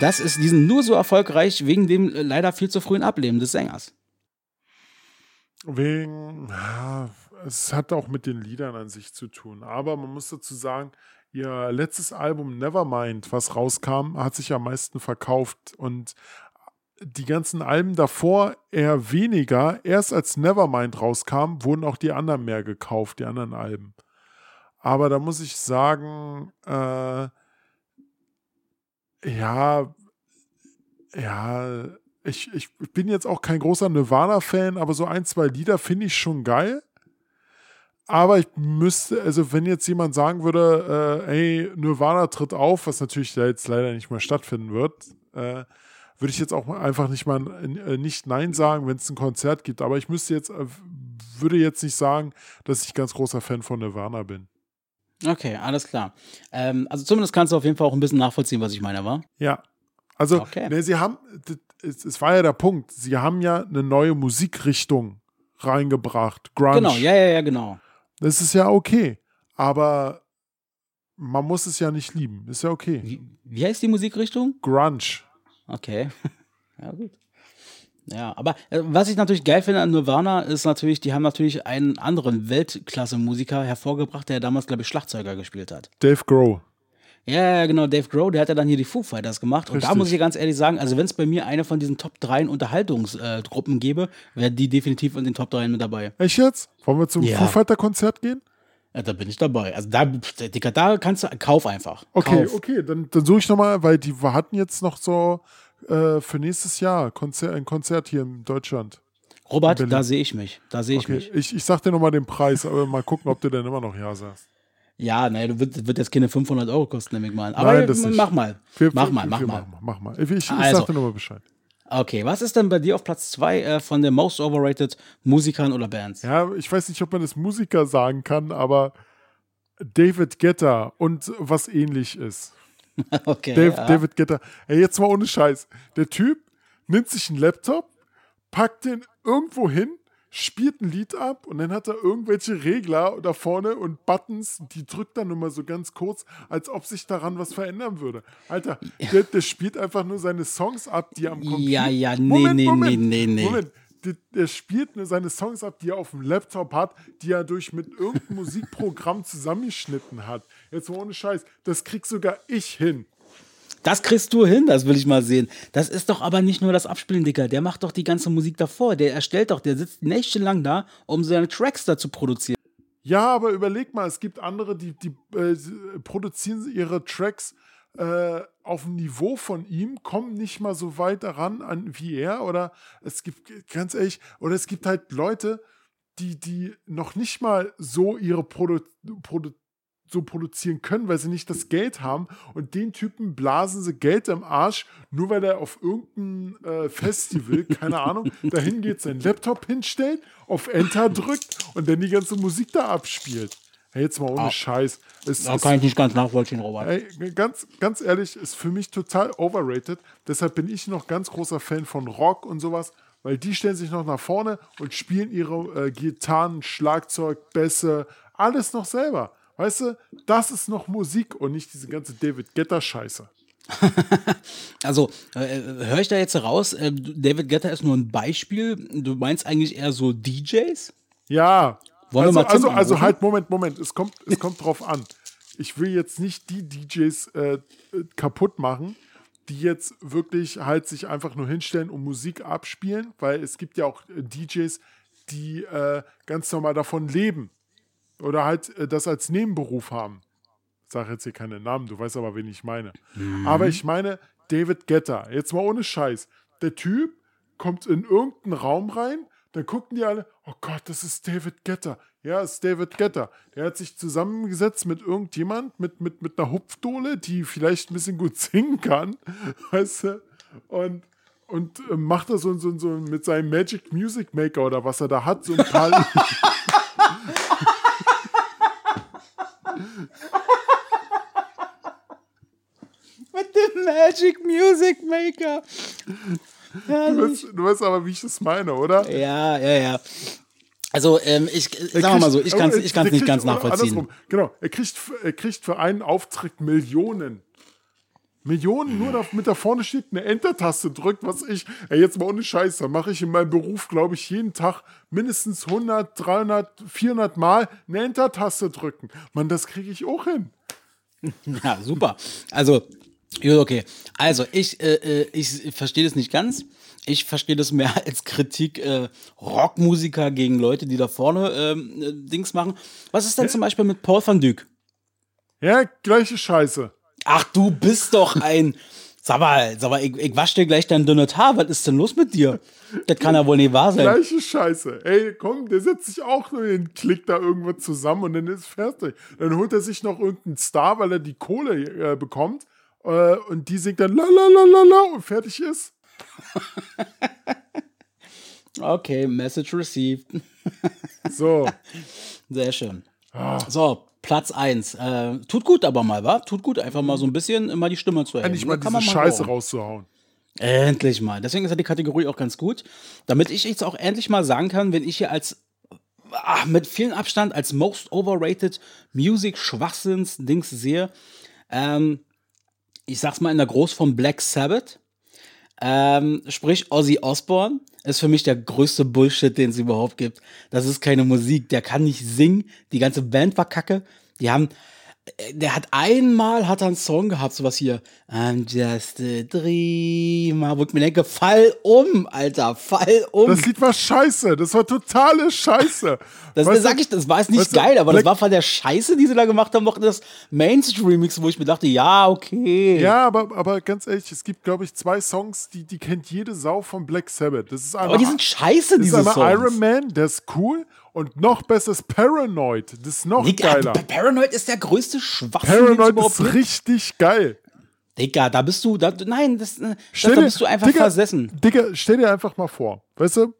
S1: Das ist, die sind nur so erfolgreich wegen dem äh, leider viel zu frühen Ableben des Sängers.
S2: Wegen, ja, es hat auch mit den Liedern an sich zu tun. Aber man muss dazu sagen, ihr letztes Album Nevermind, was rauskam, hat sich am meisten verkauft und die ganzen Alben davor eher weniger. Erst als Nevermind rauskam, wurden auch die anderen mehr gekauft, die anderen Alben. Aber da muss ich sagen, äh, ja, ja, ich, ich bin jetzt auch kein großer Nirvana-Fan, aber so ein, zwei Lieder finde ich schon geil. Aber ich müsste, also wenn jetzt jemand sagen würde, äh, ey, Nirvana tritt auf, was natürlich jetzt leider nicht mehr stattfinden wird, äh, würde ich jetzt auch einfach nicht mal äh, nicht Nein sagen, wenn es ein Konzert gibt. Aber ich müsste jetzt, äh, würde jetzt nicht sagen, dass ich ganz großer Fan von Nirvana bin.
S1: Okay, alles klar. Ähm, also zumindest kannst du auf jeden Fall auch ein bisschen nachvollziehen, was ich meine, war.
S2: Ja. Also,
S1: Okay.
S2: ne, sie haben, es war ja der Punkt, sie haben ja eine neue Musikrichtung reingebracht. Grunge.
S1: Genau, ja, ja, ja, genau.
S2: Das ist ja okay. Aber man muss es ja nicht lieben. Ist ja okay.
S1: Wie, wie heißt die Musikrichtung?
S2: Grunge.
S1: Okay. ja, gut. Ja, aber äh, was ich natürlich geil finde an Nirvana ist natürlich, die haben natürlich einen anderen Weltklasse-Musiker hervorgebracht, der damals, glaube ich, Schlagzeuger gespielt hat.
S2: Dave Grohl.
S1: Ja, genau, Dave Grohl, der hat ja dann hier die Foo Fighters gemacht. Und da
S2: Richtig.
S1: muss ich ganz ehrlich sagen, also wenn es bei mir eine von diesen Top 3 Unterhaltungsgruppen gäbe, wäre die definitiv in den Top 3 mit dabei.
S2: Echt jetzt? Wollen wir zum
S1: Ja.
S2: Foo Fighter Konzert gehen?
S1: Ja, da bin ich dabei. Also da, Dicker, da kannst du, kauf einfach.
S2: Okay,
S1: kauf.
S2: okay, dann, dann suche ich nochmal, weil die wir hatten jetzt noch so äh, für nächstes Jahr Konzer ein Konzert hier in Deutschland.
S1: Robert,
S2: Berlin.
S1: da sehe ich mich. Da sehe ich
S2: Okay,
S1: mich.
S2: ich, ich sag dir nochmal den Preis, aber mal gucken, ob du dann immer noch Ja sagst.
S1: Ja, ne, du wird, wird jetzt keine 500 Euro kosten, nehme ich mal an. Aber
S2: Nein, das nicht.
S1: mach mal.
S2: Wir-
S1: mach mal, mach mal.
S2: Mach, mach mal. Ich, ich, ich
S1: Also.
S2: sag dir nochmal Bescheid.
S1: Okay, was ist denn bei dir auf Platz 2 äh, von den most overrated Musikern oder Bands?
S2: Ja, ich weiß nicht, ob man das Musiker sagen kann, aber David Guetta und was ähnlich ist.
S1: Okay.
S2: Dave,
S1: ja.
S2: David Guetta. Ey, jetzt mal ohne Scheiß. Der Typ nimmt sich einen Laptop, packt den irgendwo hin, spielt ein Lied ab und dann hat er irgendwelche Regler da vorne und Buttons, die drückt dann nur mal so ganz kurz, als ob sich daran was verändern würde. Alter, der, der spielt einfach nur seine Songs ab, die er am Computer...
S1: Ja, ja, nee, nee, nee, nee, nee.
S2: Moment. Der, der spielt nur seine Songs ab, die er auf dem Laptop hat, die er durch mit irgendeinem Musikprogramm zusammengeschnitten hat. Jetzt mal ohne Scheiß. Das krieg sogar ich hin.
S1: Das kriegst du hin, das will ich mal sehen. Das ist doch aber nicht nur das Abspielen, Dicker. Der macht doch die ganze Musik davor. Der erstellt doch, der sitzt nächtelang da, um seine Tracks da zu produzieren.
S2: Ja, aber überleg mal, es gibt andere, die, die äh, produzieren ihre Tracks äh, auf dem Niveau von ihm, kommen nicht mal so weit daran an wie er. Oder es gibt, ganz ehrlich, oder es gibt halt Leute, die, die noch nicht mal so ihre Produ Produ so produzieren können, weil sie nicht das Geld haben. Und den Typen blasen sie Geld im Arsch, nur weil er auf irgendein äh, Festival, keine Ahnung, dahin geht, seinen Laptop hinstellt, auf Enter drückt und dann die ganze Musik da abspielt. Hey, jetzt mal ohne
S1: Ah.
S2: Scheiß. Es,
S1: Da
S2: es,
S1: kann ich nicht ganz nachvollziehen, Robert.
S2: ey, ganz, ganz ehrlich, ist für mich total overrated. Deshalb bin ich noch ganz großer Fan von Rock und sowas, weil die stellen sich noch nach vorne und spielen ihre äh, Gitarren, Schlagzeug, Bässe, alles noch selber. Weißt du, das ist noch Musik und nicht diese ganze David Getter-Scheiße.
S1: Also, äh, höre ich da jetzt raus, äh, David Guetta ist nur ein Beispiel. Du meinst eigentlich eher so DJs?
S2: Ja.
S1: Wollen
S2: also,
S1: wir mal Tim
S2: also, also
S1: anrufen?
S2: halt, Moment, Moment. Es kommt, es kommt drauf an. Ich will jetzt nicht die DJs äh, äh, kaputt machen, die jetzt wirklich halt sich einfach nur hinstellen und Musik abspielen, weil es gibt ja auch äh, DJs, die äh, ganz normal davon leben. Oder halt äh, das als Nebenberuf haben. Ich sage jetzt hier keine Namen, du weißt aber, wen ich meine. Aber ich meine David Getter. Jetzt mal ohne Scheiß. Der Typ kommt in irgendeinen Raum rein, dann gucken die alle, oh Gott, das ist David Getter. Ja, ist David Getter. Der hat sich zusammengesetzt mit irgendjemand, mit, mit, mit einer Hupfdohle, die vielleicht ein bisschen gut singen kann, weißt du? Und, und äh, macht da so, so, so mit seinem Magic Music Maker oder was er da hat, so ein paar.
S1: Mit dem Magic Music Maker.
S2: du, weißt, du weißt aber, wie ich das meine, oder?
S1: Ja, ja, ja. Also, ähm, ich, sagen wir mal so, ich kann es ich kann's nicht ganz nachvollziehen.
S2: Andersrum. Genau, er kriegt, er kriegt für einen Auftritt Millionen. Millionen nur da, mit da vorne steht eine Enter-Taste drückt, was ich, ey, jetzt mal ohne Scheiß, da mache ich in meinem Beruf, glaube ich, jeden Tag mindestens 100, 300, 400 Mal eine Enter-Taste drücken. Mann, das kriege ich auch hin.
S1: Ja, super. Also, okay. Also, ich, äh, äh, ich verstehe das nicht ganz. Ich verstehe das mehr als Kritik äh, Rockmusiker gegen Leute, die da vorne ähm, äh, Dings machen. Was ist denn zum Beispiel mit Paul van Dyk?
S2: Ja, gleiche Scheiße.
S1: Ach, du bist doch ein. Sag mal, sag mal ich, ich wasch dir gleich dein dünnes Haar. Was ist denn los mit dir? Das kann ja wohl nicht wahr sein.
S2: Gleiche Scheiße. Ey, komm, der setzt sich auch nur den Klick da irgendwo zusammen und dann ist fertig. Dann holt er sich noch irgendeinen Star, weil er die Kohle äh, bekommt. Äh, und die singt dann la la la la la und fertig ist.
S1: Okay, Message received.
S2: So.
S1: Sehr schön. So, Platz 1. Äh, tut gut aber mal, wa? Tut gut, einfach mal so ein bisschen immer die Stimme zu erheben.
S2: Endlich mal
S1: Ne?
S2: Diese
S1: mal
S2: Scheiße
S1: brauchen.
S2: rauszuhauen.
S1: Endlich mal. Deswegen ist ja die Kategorie auch ganz gut. Damit ich jetzt auch endlich mal sagen kann, wenn ich hier als ah, mit vielen Abstand als most overrated Music Schwachsinns Dings sehe, ähm, ich sag's mal in der Großform Black Sabbath. Ähm, sprich, Ozzy Osbourne ist für mich der größte Bullshit, den es überhaupt gibt. Das ist keine Musik. Der kann nicht singen. Die ganze Band war kacke. Die haben, der hat einmal hat er einen Song gehabt, sowas hier. I'm just a dreamer. Wo ich mir denke, fall um, Alter, fall um.
S2: Das Lied war scheiße. Das war totale Scheiße.
S1: Das,
S2: Weißt
S1: sag ich, das war jetzt nicht
S2: weißt
S1: geil, aber das war von der Scheiße, die sie da gemacht haben, noch das Mainstreamix, wo ich mir dachte, ja, okay.
S2: Ja, aber, aber ganz ehrlich, es gibt, glaube ich, zwei Songs, die, die kennt jede Sau von Black Sabbath. Das ist einmal,
S1: aber die sind scheiße, diese Songs.
S2: Iron Man, der ist cool. Und noch besser ist Paranoid. Das ist noch
S1: Digga,
S2: geiler.
S1: Paranoid ist der größte Schwachsinn,
S2: Paranoid ist
S1: gibt.
S2: richtig geil.
S1: Digga, da bist du, da, nein, das, äh, das,
S2: Stell
S1: da
S2: dir-
S1: bist du einfach
S2: Digga,
S1: versessen.
S2: Digga, stell dir einfach mal vor, weißt du,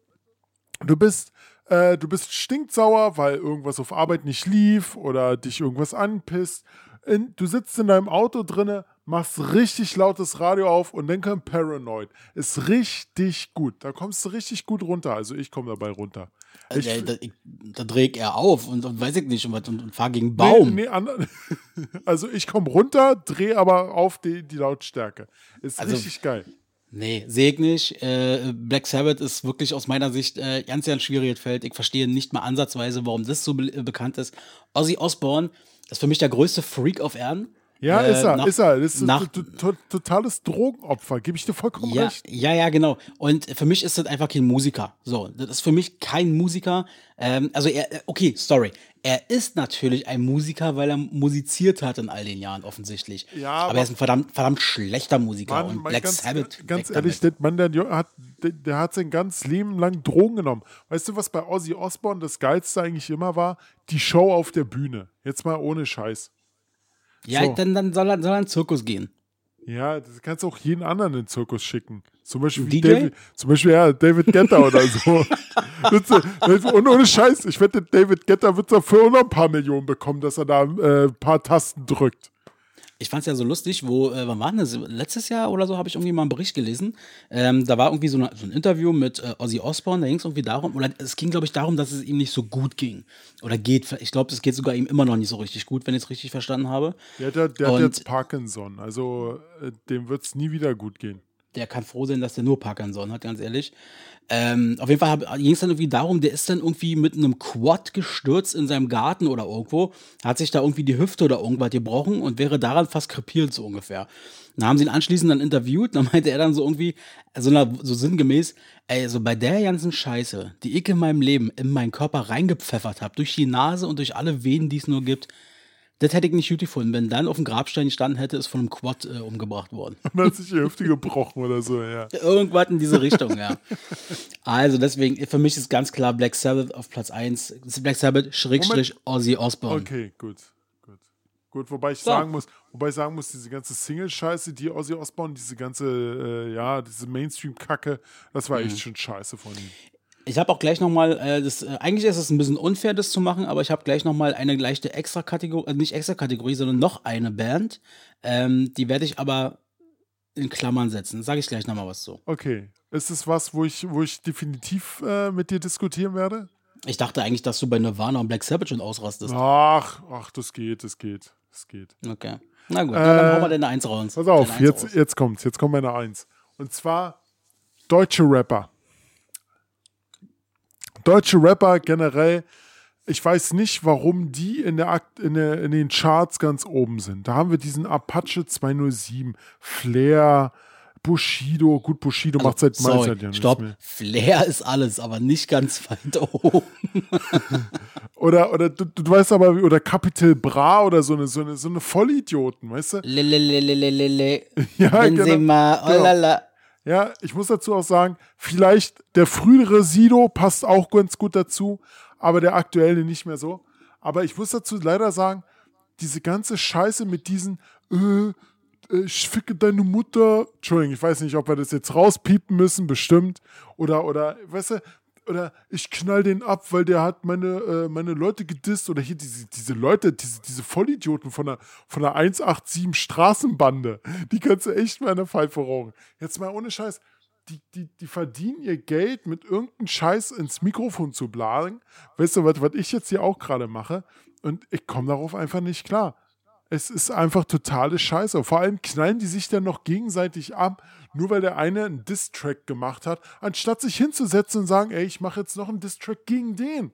S2: du bist, äh, du bist stinksauer, weil irgendwas auf Arbeit nicht lief oder dich irgendwas anpisst. In, du sitzt in deinem Auto drinne, machst richtig lautes Radio auf und dann kommt Paranoid. Ist richtig gut. Da kommst du richtig gut runter. Also ich komme dabei runter. Ich,
S1: Äh, da, ich, da dreh ich eher auf und, und weiß ich nicht und, und, und fahr gegen Baum.
S2: Nee, nee, an, also ich komme runter, drehe aber auf die, die Lautstärke. Ist
S1: Also-
S2: richtig geil.
S1: Nee, sehe ich nicht. Äh, Black Sabbath ist wirklich aus meiner Sicht äh, ganz, ganz schwieriges Feld. Ich verstehe nicht mal ansatzweise, warum das so be äh, bekannt ist. Ozzy Osbourne ist für mich der größte Freak auf Erden.
S2: Ja,
S1: Äh,
S2: ist er,
S1: nach-
S2: ist er. Das ist
S1: nach-
S2: ein to- to- totales Drogenopfer, gebe ich dir vollkommen
S1: Ja,
S2: recht.
S1: ja, ja, genau. Und für mich ist das einfach kein Musiker. So, das ist für mich kein Musiker. Ähm, also er, äh, okay, sorry. Er ist natürlich ein Musiker, weil er musiziert hat in all den Jahren offensichtlich.
S2: Ja,
S1: aber,
S2: aber-
S1: er ist ein verdammt, verdammt schlechter Musiker.
S2: Mann,
S1: und Black
S2: ganz,
S1: Sabbath.
S2: ganz ehrlich, der Mann, der, hat, der, der hat sein ganzes Leben lang Drogen genommen. Weißt du, was bei Ozzy Osbourne das Geilste eigentlich immer war? Die Show auf der Bühne. Jetzt mal ohne Scheiß.
S1: Ja,
S2: so.
S1: dann, dann soll er, soll er in den Zirkus gehen.
S2: Ja, das kannst du auch jeden anderen in den Zirkus schicken. Zum Beispiel,
S1: DJ?
S2: David, zum Beispiel ja, David Getter oder so. Und ohne Scheiß, ich wette, David Getter wird dafür auch noch ein paar Millionen bekommen, dass er da äh, ein paar Tasten drückt.
S1: Ich fand es ja so lustig, wo, äh, wann war denn das? Letztes Jahr oder so habe ich irgendwie mal einen Bericht gelesen. Ähm, da war irgendwie so, eine, so ein Interview mit äh, Ozzy Osbourne, da ging es irgendwie darum, oder es ging, glaube ich, darum, dass es ihm nicht so gut ging. Oder geht, ich glaube, es geht sogar ihm immer noch nicht so richtig gut, wenn ich es richtig verstanden habe.
S2: Der, hat ja- der hat
S1: Und-
S2: jetzt Parkinson, also äh, dem wird es nie wieder gut gehen.
S1: Der kann froh sein, dass der nur Parkinson hat, ganz ehrlich. Ähm, auf jeden Fall ging es dann irgendwie darum, der ist dann irgendwie mit einem Quad gestürzt in seinem Garten oder irgendwo, hat sich da irgendwie die Hüfte oder irgendwas gebrochen und wäre daran fast krepiert, so ungefähr. Dann haben sie ihn anschließend dann interviewt, dann meinte er dann so irgendwie, so, so sinngemäß, ey, so bei der ganzen Scheiße, die ich in meinem Leben in meinen Körper reingepfeffert habe, durch die Nase und durch alle Venen, die es nur gibt, das hätte ich nicht gut gefunden. Wenn dann auf dem Grabstein gestanden hätte, ist von einem Quad äh, umgebracht worden.
S2: Und hat sich die Hüfte gebrochen oder so, ja.
S1: Irgendwas in diese Richtung, ja. Also deswegen, für mich ist ganz klar Black Sabbath auf Platz 1. Black Sabbath, Schrägstrich, Ozzy Osbourne.
S2: Okay, gut. Gut, gut wobei ich
S1: So.
S2: sagen muss, wobei ich sagen muss, diese ganze Single-Scheiße, die Ozzy Osbourne, diese ganze, äh, ja, diese Mainstream-Kacke, das war
S1: Mhm.
S2: echt schon scheiße von ihm.
S1: Ich habe auch gleich nochmal, äh, das, äh, eigentlich ist es ein bisschen unfair, das zu machen, aber ich habe gleich nochmal eine leichte Extra-Kategorie, äh, nicht Extra-Kategorie, sondern noch eine Band. Ähm, die werde ich aber in Klammern setzen. Sage ich gleich nochmal was zu.
S2: Okay. Ist es was, wo ich, wo ich definitiv äh, mit dir diskutieren werde?
S1: Ich dachte eigentlich, dass du bei Nirvana und Black Sabbath schon ausrastest.
S2: Ach, ach, das geht, das geht, das geht.
S1: Okay. Na gut, na, dann
S2: Äh,
S1: hauen wir deine Eins raus.
S2: Pass auf, jetzt,
S1: raus.
S2: jetzt kommt's, jetzt kommt meine Eins. Und zwar deutsche Rapper. Deutsche Rapper generell, ich weiß nicht, warum die in, der Akt, in, der, in den Charts ganz oben sind. Da haben wir diesen Apache 207, Flair, Bushido. Gut, Bushido macht seit
S1: Also, Sorry,
S2: seit Jahren
S1: stopp.
S2: mehr.
S1: Flair ist alles, aber nicht ganz weit oben.
S2: Oder, oder du, du weißt aber, oder Capital Bra oder so eine, so eine, so eine Vollidioten, weißt du?
S1: Lelelelelelele.
S2: Ja,
S1: Wenn
S2: genau.
S1: sie mal, oh
S2: Genau.
S1: lala.
S2: Ja, ich muss dazu auch sagen, vielleicht der frühere Sido passt auch ganz gut dazu, aber der aktuelle nicht mehr so. Aber ich muss dazu leider sagen, diese ganze Scheiße mit diesen, äh, äh, ich ficke deine Mutter, Entschuldigung, ich weiß nicht, ob wir das jetzt rauspiepen müssen, bestimmt. Oder, oder, weißt du, oder ich knall den ab, weil der hat meine, äh, meine Leute gedisst. Oder hier diese, diese Leute, diese, diese Vollidioten von der, von der 187 Straßenbande. Die kannst du echt mal in der Pfeife rauchen. Jetzt mal ohne Scheiß. Die, die, die verdienen ihr Geld mit irgendeinem Scheiß ins Mikrofon zu blasen. Weißt du, was, was ich jetzt hier auch gerade mache? Und ich komme darauf einfach nicht klar. Es ist einfach totale Scheiße. Vor allem knallen die sich dann noch gegenseitig ab, nur weil der eine einen Diss-Track gemacht hat, anstatt sich hinzusetzen und sagen, ey, ich mache jetzt noch einen Diss-Track gegen den.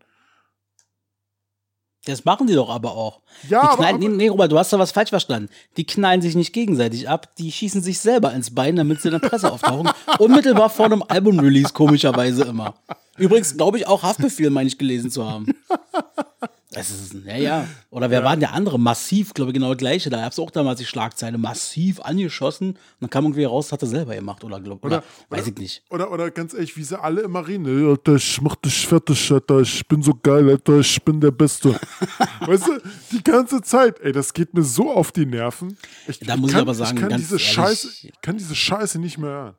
S1: Das machen die doch aber auch.
S2: Ja,
S1: knallen,
S2: aber-
S1: nee, nee, Robert, du hast da was falsch verstanden. Die knallen sich nicht gegenseitig ab, die schießen sich selber ins Bein, damit sie in der Presse auftauchen. Unmittelbar vor einem Album-Release, komischerweise immer. Übrigens glaube ich auch Haftbefehl, meine ich, gelesen zu haben. Das ist, ja, ja. Oder wer war denn der andere? Massiv, glaube ich, genau das gleiche. Da gab es auch damals die Schlagzeile, massiv angeschossen. Und dann kam irgendwie raus, hat er selber gemacht. Oder, glaub, oder, weiß ich nicht.
S2: Oder, oder ganz ehrlich, wie sie alle immer reden. "Ey, Alter, ich mach dich fertig, Alter. Ich bin so geil, Alter. Ich bin der Beste. weißt du, die ganze Zeit. Ey, das geht mir so auf die Nerven. Ich,
S1: Da muss ich
S2: kann,
S1: aber sagen,
S2: ich kann diese
S1: ehrlich-
S2: Scheiße, ich kann diese Scheiße nicht mehr hören.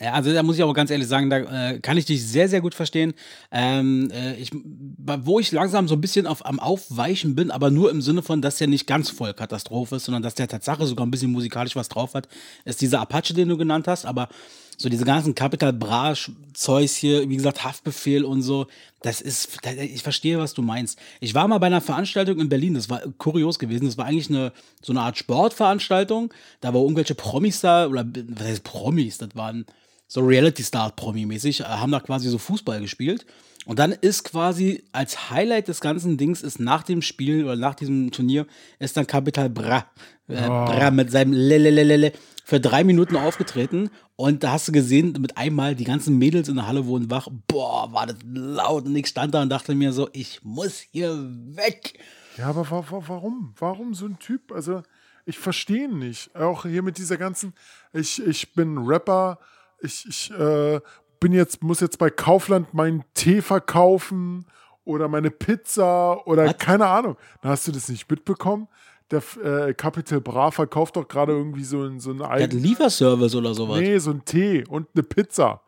S1: Ja, also da muss ich aber ganz ehrlich sagen, da äh, kann ich dich sehr, sehr gut verstehen. Ähm, äh, ich, wo ich langsam so ein bisschen auf, am Aufweichen bin, aber nur im Sinne von, dass der nicht ganz voll Katastrophe ist, sondern dass der Tatsache sogar ein bisschen musikalisch was drauf hat, ist dieser Apache, den du genannt hast, aber so diese ganzen Capital Bra Zeugs hier, wie gesagt, Haftbefehl und so, das ist, ich verstehe, was du meinst. Ich war mal bei einer Veranstaltung in Berlin, das war kurios gewesen, das war eigentlich eine, so eine Art Sportveranstaltung, da war irgendwelche Promis da, oder was heißt Promis, das waren so Reality-Star-Promi-mäßig, äh, haben da quasi so Fußball gespielt. Und dann ist quasi als Highlight des ganzen Dings ist nach dem Spiel oder nach diesem Turnier ist dann Capital Bra, äh, Bra mit seinem Lelelelele für drei Minuten aufgetreten. Und da hast du gesehen, mit einmal die ganzen Mädels in der Halle wurden wach. Boah, war das laut. Und ich stand da und dachte mir so, ich muss hier weg.
S2: Ja, aber wa wa warum? Warum so ein Typ? Also, ich verstehe ihn nicht. Auch hier mit dieser ganzen, ich, ich bin Rapper, ich, ich äh, bin jetzt, muss jetzt bei Kaufland meinen Tee verkaufen oder meine Pizza oder
S1: Was?
S2: keine Ahnung. Da hast du das nicht mitbekommen. Der äh, Capital Bra verkauft doch gerade irgendwie so, ein- so einen
S1: Der hat einen
S2: eigenen.
S1: Lieferservice oder sowas.
S2: Nee, so ein Tee und eine Pizza.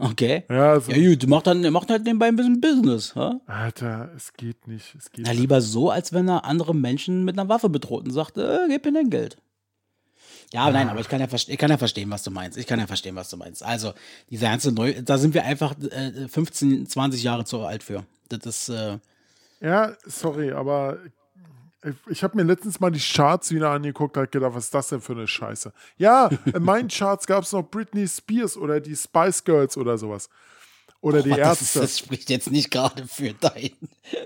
S1: Okay.
S2: Ja, so,
S1: Ja, gut, macht dann, macht halt nebenbei ein bisschen Business. Ha?
S2: Alter, es geht nicht. Es geht
S1: Na, lieber so, als wenn er andere Menschen mit einer Waffe bedroht und sagt, äh, gib mir dein Geld. Ja, nein, aber ich kann ja, ich kann ja verstehen, was du meinst. Ich kann ja verstehen, was du meinst. Also, diese ganze Neu, da sind wir einfach äh, 15, 20 Jahre zu alt für. Das ist, äh,
S2: Ja, sorry, aber Ich- habe mir letztens mal die Charts wieder angeguckt, habe gedacht, was ist das denn für eine Scheiße? Ja, in meinen Charts gab es noch Britney Spears oder die Spice Girls oder sowas. Oder die
S1: Boah, das, ist,
S2: Ärzte.
S1: das spricht jetzt nicht gerade für dein.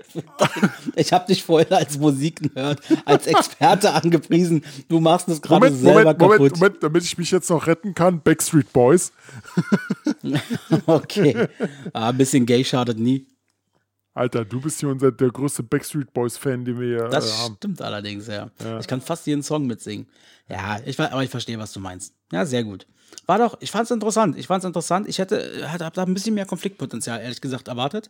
S1: Für dein ich habe dich vorhin als Musikenhört, als Experte angepriesen. Du machst es gerade
S2: Moment,
S1: selber
S2: Moment,
S1: kaputt.
S2: Moment, Moment, damit ich mich jetzt noch retten kann. Backstreet Boys.
S1: Okay. Ah, ein bisschen gay schadet nie.
S2: Alter, du bist hier unser, der größte Backstreet Boys-Fan, den wir hier
S1: Das
S2: äh, haben.
S1: stimmt allerdings, ja. Ich kann fast jeden Song mitsingen. Ja, ich, aber ich verstehe, was du meinst. Ja, sehr gut. War doch, ich fand's interessant. Ich fand's interessant. Ich hätte, hätte hab da ein bisschen mehr Konfliktpotenzial, ehrlich gesagt, erwartet.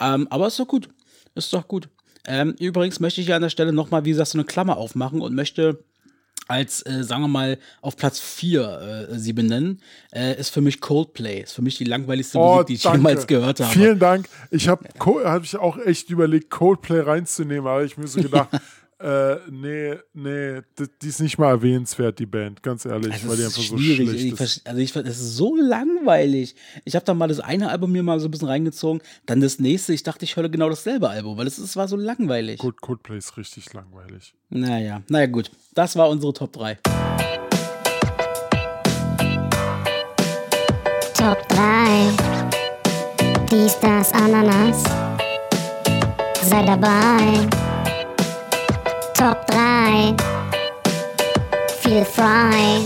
S1: Ähm, aber ist doch gut. Ist doch gut. Ähm, übrigens möchte ich hier an der Stelle nochmal, wie gesagt, so eine Klammer aufmachen und möchte als, äh, sagen wir mal, auf Platz 4 äh, sie benennen, äh, ist für mich Coldplay. Ist für mich die langweiligste Musik, die ich
S2: Oh, danke.
S1: jemals gehört habe.
S2: Vielen Dank. Ich habe hab ich auch echt überlegt, Coldplay reinzunehmen, aber ich mir so gedacht, äh, nee, nee, die, die ist nicht mal erwähnenswert, die Band, ganz ehrlich,
S1: Also
S2: weil die
S1: es
S2: einfach
S1: ist
S2: so
S1: schwierig.
S2: schlecht
S1: Ich,
S2: ist.
S1: also ich, das ist so langweilig. Ich habe da mal das eine Album mir mal so ein bisschen reingezogen, dann das nächste. Ich dachte, ich höre genau dasselbe Album, weil es, es war so langweilig.
S2: Gut, Coldplay ist richtig langweilig.
S1: Naja, naja, gut. Das war unsere Top 3.
S4: Top 3. Dies, das, Ananas. Sei dabei. Top 3. Feel frei.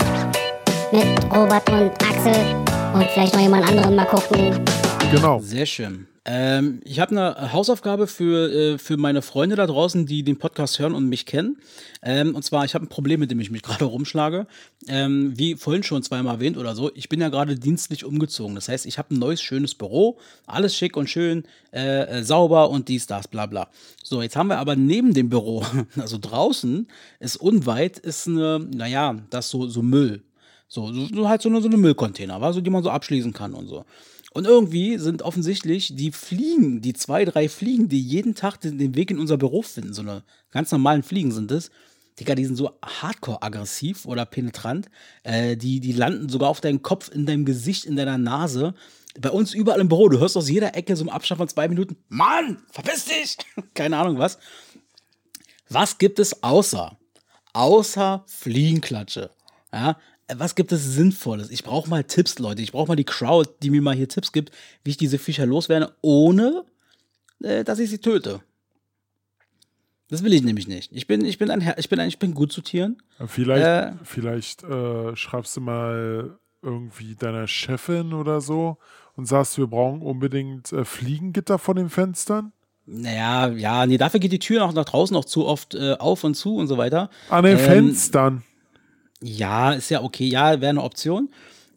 S4: Mit Robert und Axel. Und vielleicht noch jemand anderen mal gucken.
S2: Genau.
S1: Sehr schön. Ähm, ich habe eine Hausaufgabe für, äh, für meine Freunde da draußen, die den Podcast hören und mich kennen. Ähm, und zwar, ich habe ein Problem, mit dem ich mich gerade rumschlage. Ähm, wie vorhin schon zweimal erwähnt oder so, ich bin ja gerade dienstlich umgezogen. Das heißt, ich habe ein neues, schönes Büro, alles schick und schön, äh, äh, sauber und dies, das, bla bla. So, jetzt haben wir aber neben dem Büro, also draußen, ist unweit, ist eine, naja, das so, so Müll. So, so, so halt so eine, so eine Müllcontainer, war so, die man so abschließen kann und so. Und irgendwie sind offensichtlich die Fliegen, die zwei, drei Fliegen, die jeden Tag den, Weg in unser Büro finden, so eine ganz normalen Fliegen sind es, Digga, die sind so hardcore aggressiv oder penetrant. Äh, die, die landen sogar auf deinem Kopf, in deinem Gesicht, in deiner Nase. Bei uns überall im Büro, du hörst aus jeder Ecke so im Abstand von zwei Minuten, Mann, verpiss dich! Keine Ahnung was. Was gibt es außer? Außer Fliegenklatsche. Ja, was gibt es Sinnvolles? Ich brauche mal Tipps, Leute. Ich brauche mal die Crowd, die mir mal hier Tipps gibt, wie ich diese Viecher loswerde, ohne äh, dass ich sie töte. Das will ich nämlich nicht. Ich bin, ich bin ein Herr, ich bin ein, ich bin gut zu Tieren.
S2: Vielleicht,
S1: Äh.
S2: vielleicht äh, schreibst du mal irgendwie deiner Chefin oder so und sagst, wir brauchen unbedingt äh, Fliegengitter vor den Fenstern.
S1: Naja, ja, nee, dafür geht die Tür auch nach draußen auch zu oft äh, auf und zu und so weiter.
S2: An den
S1: Ähm,
S2: Fenstern.
S1: Ja, ist ja okay, ja, wäre eine Option.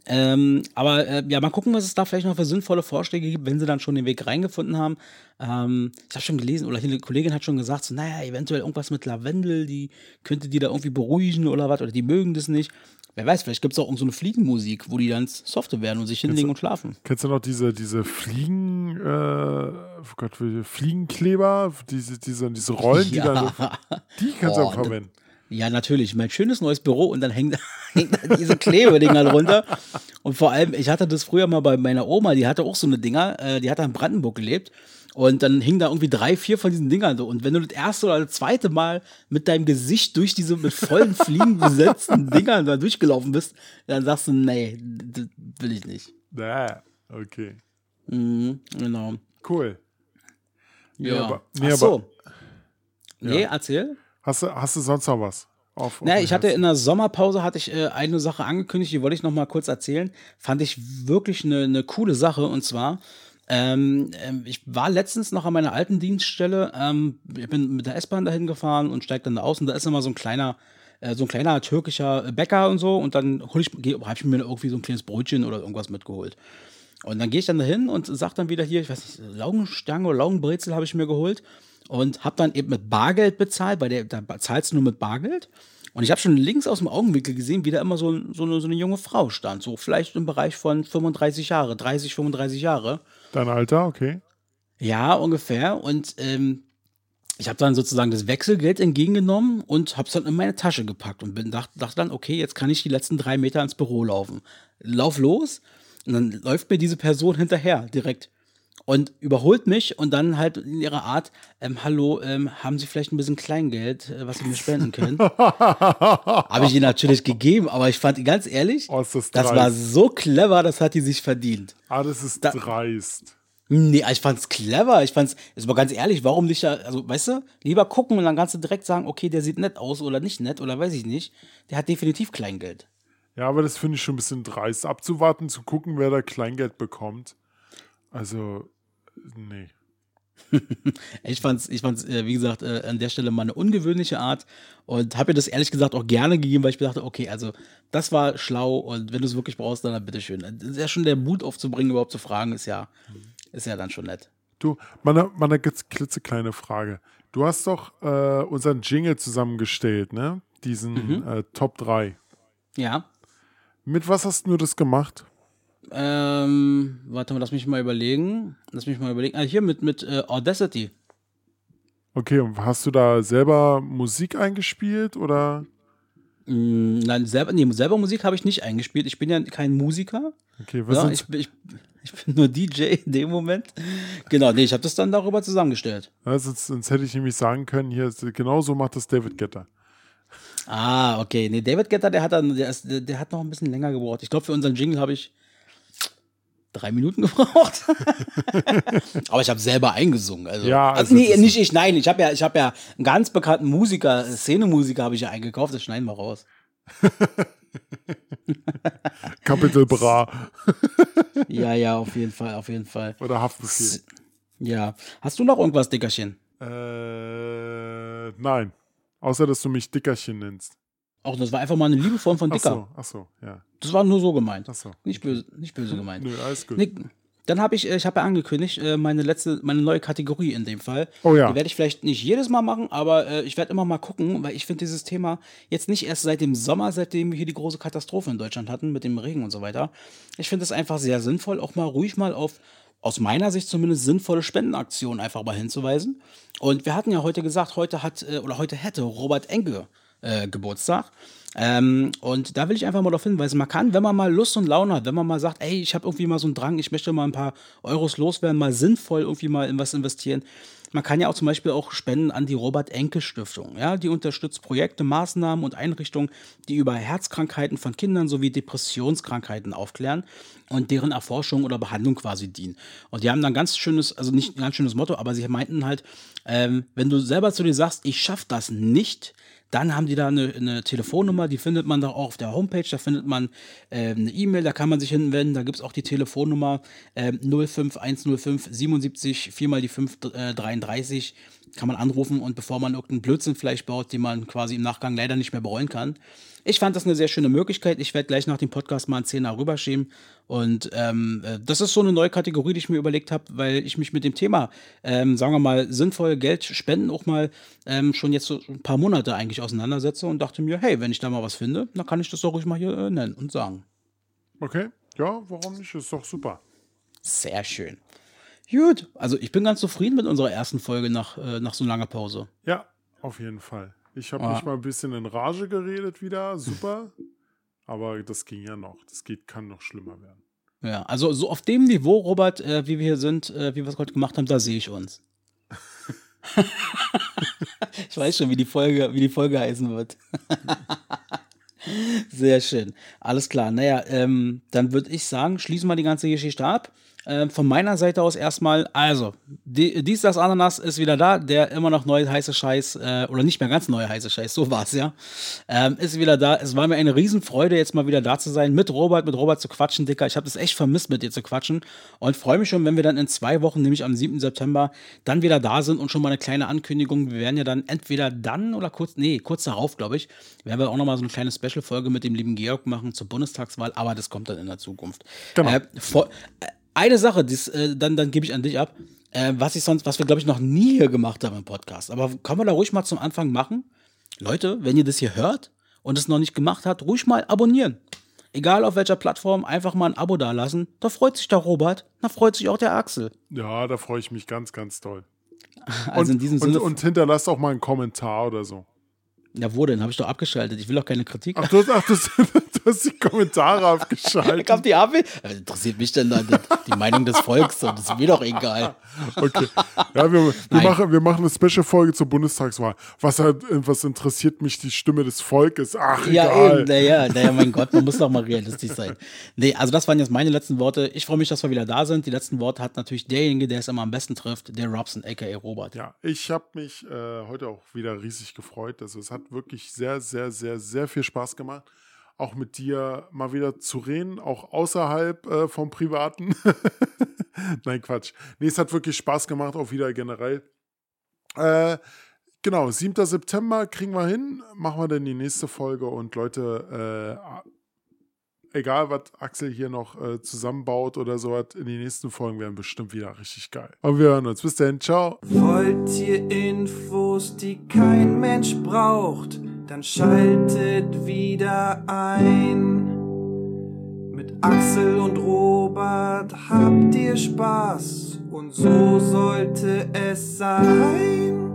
S1: Ähm, aber äh, ja, mal gucken, was es da vielleicht noch für sinnvolle Vorschläge gibt, wenn sie dann schon den Weg reingefunden haben. Ähm, ich habe schon gelesen, oder eine Kollegin hat schon gesagt, so, naja, eventuell irgendwas mit Lavendel, die könnte die da irgendwie beruhigen oder was, oder die mögen das nicht. Wer weiß, vielleicht gibt es auch irgend so eine Fliegenmusik, wo die dann softer werden und sich hinlegen und schlafen.
S2: Kennst du noch diese, diese Fliegen, äh, oh Gott, Fliegenkleber, diese, diese, diese Rollen, die da, die kannst du
S1: Oh,
S2: auch verwenden.
S1: Ja, natürlich. Mein schönes neues Büro und dann hängt, hängt diese Klebedinger runter. Und vor allem, ich hatte das früher mal bei meiner Oma, die hatte auch so eine Dinger, äh, die hat da in Brandenburg gelebt. Und dann hingen da irgendwie drei, vier von diesen Dingern so. Und wenn du das erste oder das zweite Mal mit deinem Gesicht durch diese mit vollen Fliegen besetzten Dingern da durchgelaufen bist, dann sagst du, nee, das will ich nicht.
S2: Ah, okay.
S1: Mhm, genau.
S2: Cool. Nee,
S1: Ja.
S2: aber- nee,
S1: Ach so.
S2: aber-
S1: Nee,
S2: Ja.
S1: erzähl.
S2: Hast du, hast du sonst noch was? Auf, auf
S1: Na,
S2: dem
S1: ich hatte in der Sommerpause hatte ich äh, eine Sache angekündigt, die wollte ich noch mal kurz erzählen. Fand ich wirklich eine, eine coole Sache und zwar ähm, ähm, ich war letztens noch an meiner alten Dienststelle. Ähm, ich bin mit der S-Bahn dahin gefahren und steig dann da aus und da ist immer so ein kleiner äh, so ein kleiner türkischer Bäcker und so und dann hol ich, habe ich mir irgendwie so ein kleines Brötchen oder irgendwas mitgeholt. Und dann gehe ich dann dahin und sag dann wieder hier, ich weiß nicht, Laugenstange oder Laugenbrezel habe ich mir geholt und habe dann eben mit Bargeld bezahlt, bei der da zahlst du nur mit Bargeld. Und ich habe schon links aus dem Augenwinkel gesehen, wie da immer so, so, eine, so eine junge Frau stand, so vielleicht im Bereich von 35 Jahre, 30, 35 Jahre.
S2: Dein Alter, okay.
S1: Ja, ungefähr. Und ähm, ich habe dann sozusagen das Wechselgeld entgegengenommen und habe es dann in meine Tasche gepackt und bin dachte, dachte dann, okay, jetzt kann ich die letzten drei Meter ins Büro laufen. Lauf los und dann läuft mir diese Person hinterher direkt. und überholt mich und dann halt in ihrer Art, ähm, hallo, ähm, haben Sie vielleicht ein bisschen Kleingeld, äh, was Sie mir spenden können? Habe ich ihr natürlich gegeben, aber ich fand, ganz ehrlich,
S2: Oh, das
S1: das war so clever, das hat die sich verdient.
S2: Ah, das ist
S1: Da-
S2: dreist.
S1: Nee, ich fand's clever. Ich fand's, ist aber ganz ehrlich, warum nicht, ja- also, weißt du, lieber gucken und dann kannst du direkt sagen, okay, der sieht nett aus oder nicht nett oder weiß ich nicht. Der hat definitiv Kleingeld.
S2: Ja, aber das finde ich schon ein bisschen dreist. Abzuwarten, zu gucken, wer da Kleingeld bekommt. Also, nee.
S1: Ich fand's, ich fand's, äh, wie gesagt, äh, an der Stelle mal eine ungewöhnliche Art und habe mir das ehrlich gesagt auch gerne gegeben, weil ich mir dachte, okay, also das war schlau und wenn du es wirklich brauchst, dann bitteschön. Das ist ja schon der Mut aufzubringen, überhaupt zu fragen, ist ja, ist ja dann schon nett.
S2: Du, meine, meine klitzekleine Frage. Du hast doch äh, unseren Jingle zusammengestellt, ne? Diesen äh, Top 3.
S1: Ja.
S2: Mit was hast du das gemacht?
S1: Ähm, warte mal, lass mich mal überlegen. Lass mich mal überlegen. Ah, hier mit, mit äh, Audacity.
S2: Okay, und hast du da selber Musik eingespielt oder?
S1: Mm, Nein, selber, nee, selber Musik habe ich nicht eingespielt. Ich bin ja kein Musiker.
S2: Okay, was
S1: Ja, ich, bin- ich, ich bin nur DJ in dem Moment. Genau, nee, ich habe das dann darüber zusammengestellt.
S2: Sonst, sonst hätte ich nämlich sagen können, hier, genau so macht das David Getter.
S1: Ah, okay. Nee, David Getter, der hat dann, der, ist, der, der hat noch ein bisschen länger gebraucht. Ich glaube, für unseren Jingle habe ich drei Minuten gebraucht. Aber ich habe selber eingesungen. Also,
S2: Ja,
S1: also, nee, nicht ich, nein. Ich habe ja, ich habe ja einen ganz bekannten Musiker, Szenemusiker habe ich ja eingekauft. Das schneiden wir raus.
S2: Capital Bra
S1: Ja, ja, auf jeden Fall, auf jeden Fall.
S2: oder Haftbefehl.
S1: Ja. Hast du noch irgendwas, Dickerchen?
S2: Äh, nein. Außer, dass du mich Dickerchen nennst.
S1: Auch das war einfach mal eine Liebeform von
S2: Ach
S1: Dicker.
S2: so, ach so, ja.
S1: Das war nur so gemeint.
S2: Ach so.
S1: Nicht böse, nicht böse gemeint.
S2: Nö, alles gut.
S1: Nee, dann habe ich, äh, ich habe ja angekündigt, äh, meine letzte, meine neue Kategorie in dem Fall.
S2: Oh ja.
S1: Die werde ich vielleicht nicht jedes Mal machen, aber äh, ich werde immer mal gucken, weil ich finde dieses Thema jetzt nicht erst seit dem Sommer, seitdem wir hier die große Katastrophe in Deutschland hatten mit dem Regen und so weiter. Ich finde es einfach sehr sinnvoll, auch mal ruhig mal auf aus meiner Sicht zumindest sinnvolle Spendenaktionen einfach mal hinzuweisen. Und wir hatten ja heute gesagt, heute hat äh, oder heute hätte Robert Enke äh, Geburtstag. Ähm, und da will ich einfach mal darauf hinweisen, man kann, wenn man mal Lust und Laune hat, wenn man mal sagt, ey, ich habe irgendwie mal so einen Drang, ich möchte mal ein paar Euros loswerden, mal sinnvoll irgendwie mal in was investieren. Man kann ja auch zum Beispiel auch spenden an die Robert-Enke-Stiftung. Ja, die unterstützt Projekte, Maßnahmen und Einrichtungen, die über Herzkrankheiten von Kindern sowie Depressionskrankheiten aufklären und deren Erforschung oder Behandlung quasi dienen. Und die haben dann ganz schönes, also nicht ein ganz schönes Motto, aber sie meinten halt, ähm, wenn du selber zu dir sagst, ich schaffe das nicht, dann haben die da eine, eine Telefonnummer, die findet man da auch auf der Homepage, da findet man ähm, eine E-Mail, da kann man sich hinwenden, da gibt es auch die Telefonnummer ähm, 05105 77 4 mal die 5 äh, 33 kann man anrufen und bevor man irgendeinen Blödsinn vielleicht baut, den man quasi im Nachgang leider nicht mehr bereuen kann. Ich fand das eine sehr schöne Möglichkeit. Ich werde gleich nach dem Podcast mal einen Zehner rüberschieben. Und ähm, äh, das ist so eine neue Kategorie, die ich mir überlegt habe, weil ich mich mit dem Thema, ähm, sagen wir mal, sinnvoll Geld spenden auch mal ähm, schon jetzt so ein paar Monate eigentlich auseinandersetze und dachte mir, hey, wenn ich da mal was finde, dann kann ich das doch ruhig mal hier äh, nennen und sagen.
S2: Okay, ja, warum nicht? Ist doch super.
S1: Sehr schön. Gut, also ich bin ganz zufrieden mit unserer ersten Folge nach, äh, nach so langer Pause.
S2: Ja, auf jeden Fall. Ich habe mich mal ein bisschen in Rage geredet wieder, super. Aber das ging ja noch. Das geht, kann noch schlimmer werden.
S1: Ja, also so auf dem Niveau, Robert, äh, wie wir hier sind, äh, wie wir es heute gemacht haben, da sehe ich uns. ich weiß schon, wie die Folge, wie die Folge heißen wird. Sehr schön. Alles klar. Naja, ähm, dann würde ich sagen, schließen wir die ganze Geschichte ab. Ähm, von meiner Seite aus erstmal, also, die, dies, das Ananas ist wieder da, der immer noch neue heiße Scheiß, äh, oder nicht mehr ganz neue heiße Scheiß, so war es ja, ähm, ist wieder da. Es war mir eine Riesenfreude, jetzt mal wieder da zu sein, mit Robert, mit Robert zu quatschen, Dicker. Ich habe das echt vermisst, mit dir zu quatschen und freue mich schon, wenn wir dann in zwei Wochen, nämlich am 7. September, dann wieder da sind und schon mal eine kleine Ankündigung. Wir werden ja dann entweder dann oder kurz, nee, kurz darauf, glaube ich, werden wir auch nochmal so eine kleine Special-Folge mit dem lieben Georg machen zur Bundestagswahl, aber das kommt dann in der Zukunft.
S2: Genau.
S1: Äh, vor, äh, eine Sache, dies, äh, dann, dann gebe ich an dich ab, äh, was ich sonst, was wir, glaube ich, noch nie hier gemacht haben im Podcast. Aber kann man da ruhig mal zum Anfang machen? Leute, wenn ihr das hier hört und es noch nicht gemacht habt, ruhig mal abonnieren. Egal auf welcher Plattform, einfach mal ein Abo dalassen. Da freut sich der Robert, da freut sich auch der Axel.
S2: Ja, da freue ich mich ganz, ganz toll.
S1: Also
S2: und,
S1: in diesem
S2: und,
S1: Sinne.
S2: und hinterlasst auch mal einen Kommentar oder so.
S1: ja, wo denn? Habe ich doch abgeschaltet. Ich will doch keine Kritik.
S2: Ach, du, ach, du, Du hast die Kommentare
S1: Ich
S2: abgeschaltet.
S1: hab die AB. Interessiert mich denn dann die, Meinung des Volks? Das ist mir doch egal.
S2: Okay. Ja, wir, wir, machen, wir machen eine Special-Folge zur Bundestagswahl. Was, was interessiert mich die Stimme des Volkes? Ach,
S1: Ja,
S2: egal.
S1: eben, naja, naja, mein Gott, man muss doch mal realistisch sein. Nee, also das waren jetzt meine letzten Worte. Ich freue mich, dass wir wieder da sind. Die letzten Worte hat natürlich derjenige, der es immer am besten trifft, der Robson, aka Robert.
S2: Ja, ich habe mich äh, heute auch wieder riesig gefreut. Also es hat wirklich sehr, sehr, sehr, sehr viel Spaß gemacht. Auch mit dir mal wieder zu reden, auch außerhalb äh, vom Privaten. Nein, Quatsch. Nee, es hat wirklich Spaß gemacht, auch wieder generell. Äh, genau, 7. September kriegen wir hin. Machen wir dann die nächste Folge. Und Leute, äh, egal was Axel hier noch äh, zusammenbaut oder so hat, in den nächsten Folgen werden bestimmt wieder richtig geil. Aber wir hören uns. Bis dann. Ciao.
S5: Wollt ihr Infos, die kein Mensch braucht, dann schaltet wieder ein. Mit Axel und Robert habt ihr Spaß und so sollte es sein.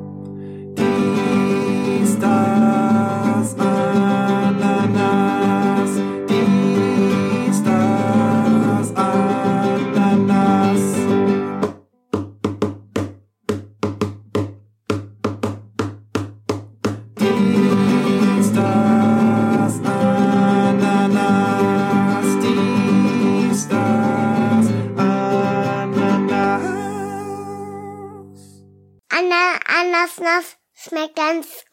S5: Dies, das, Ananas.
S4: month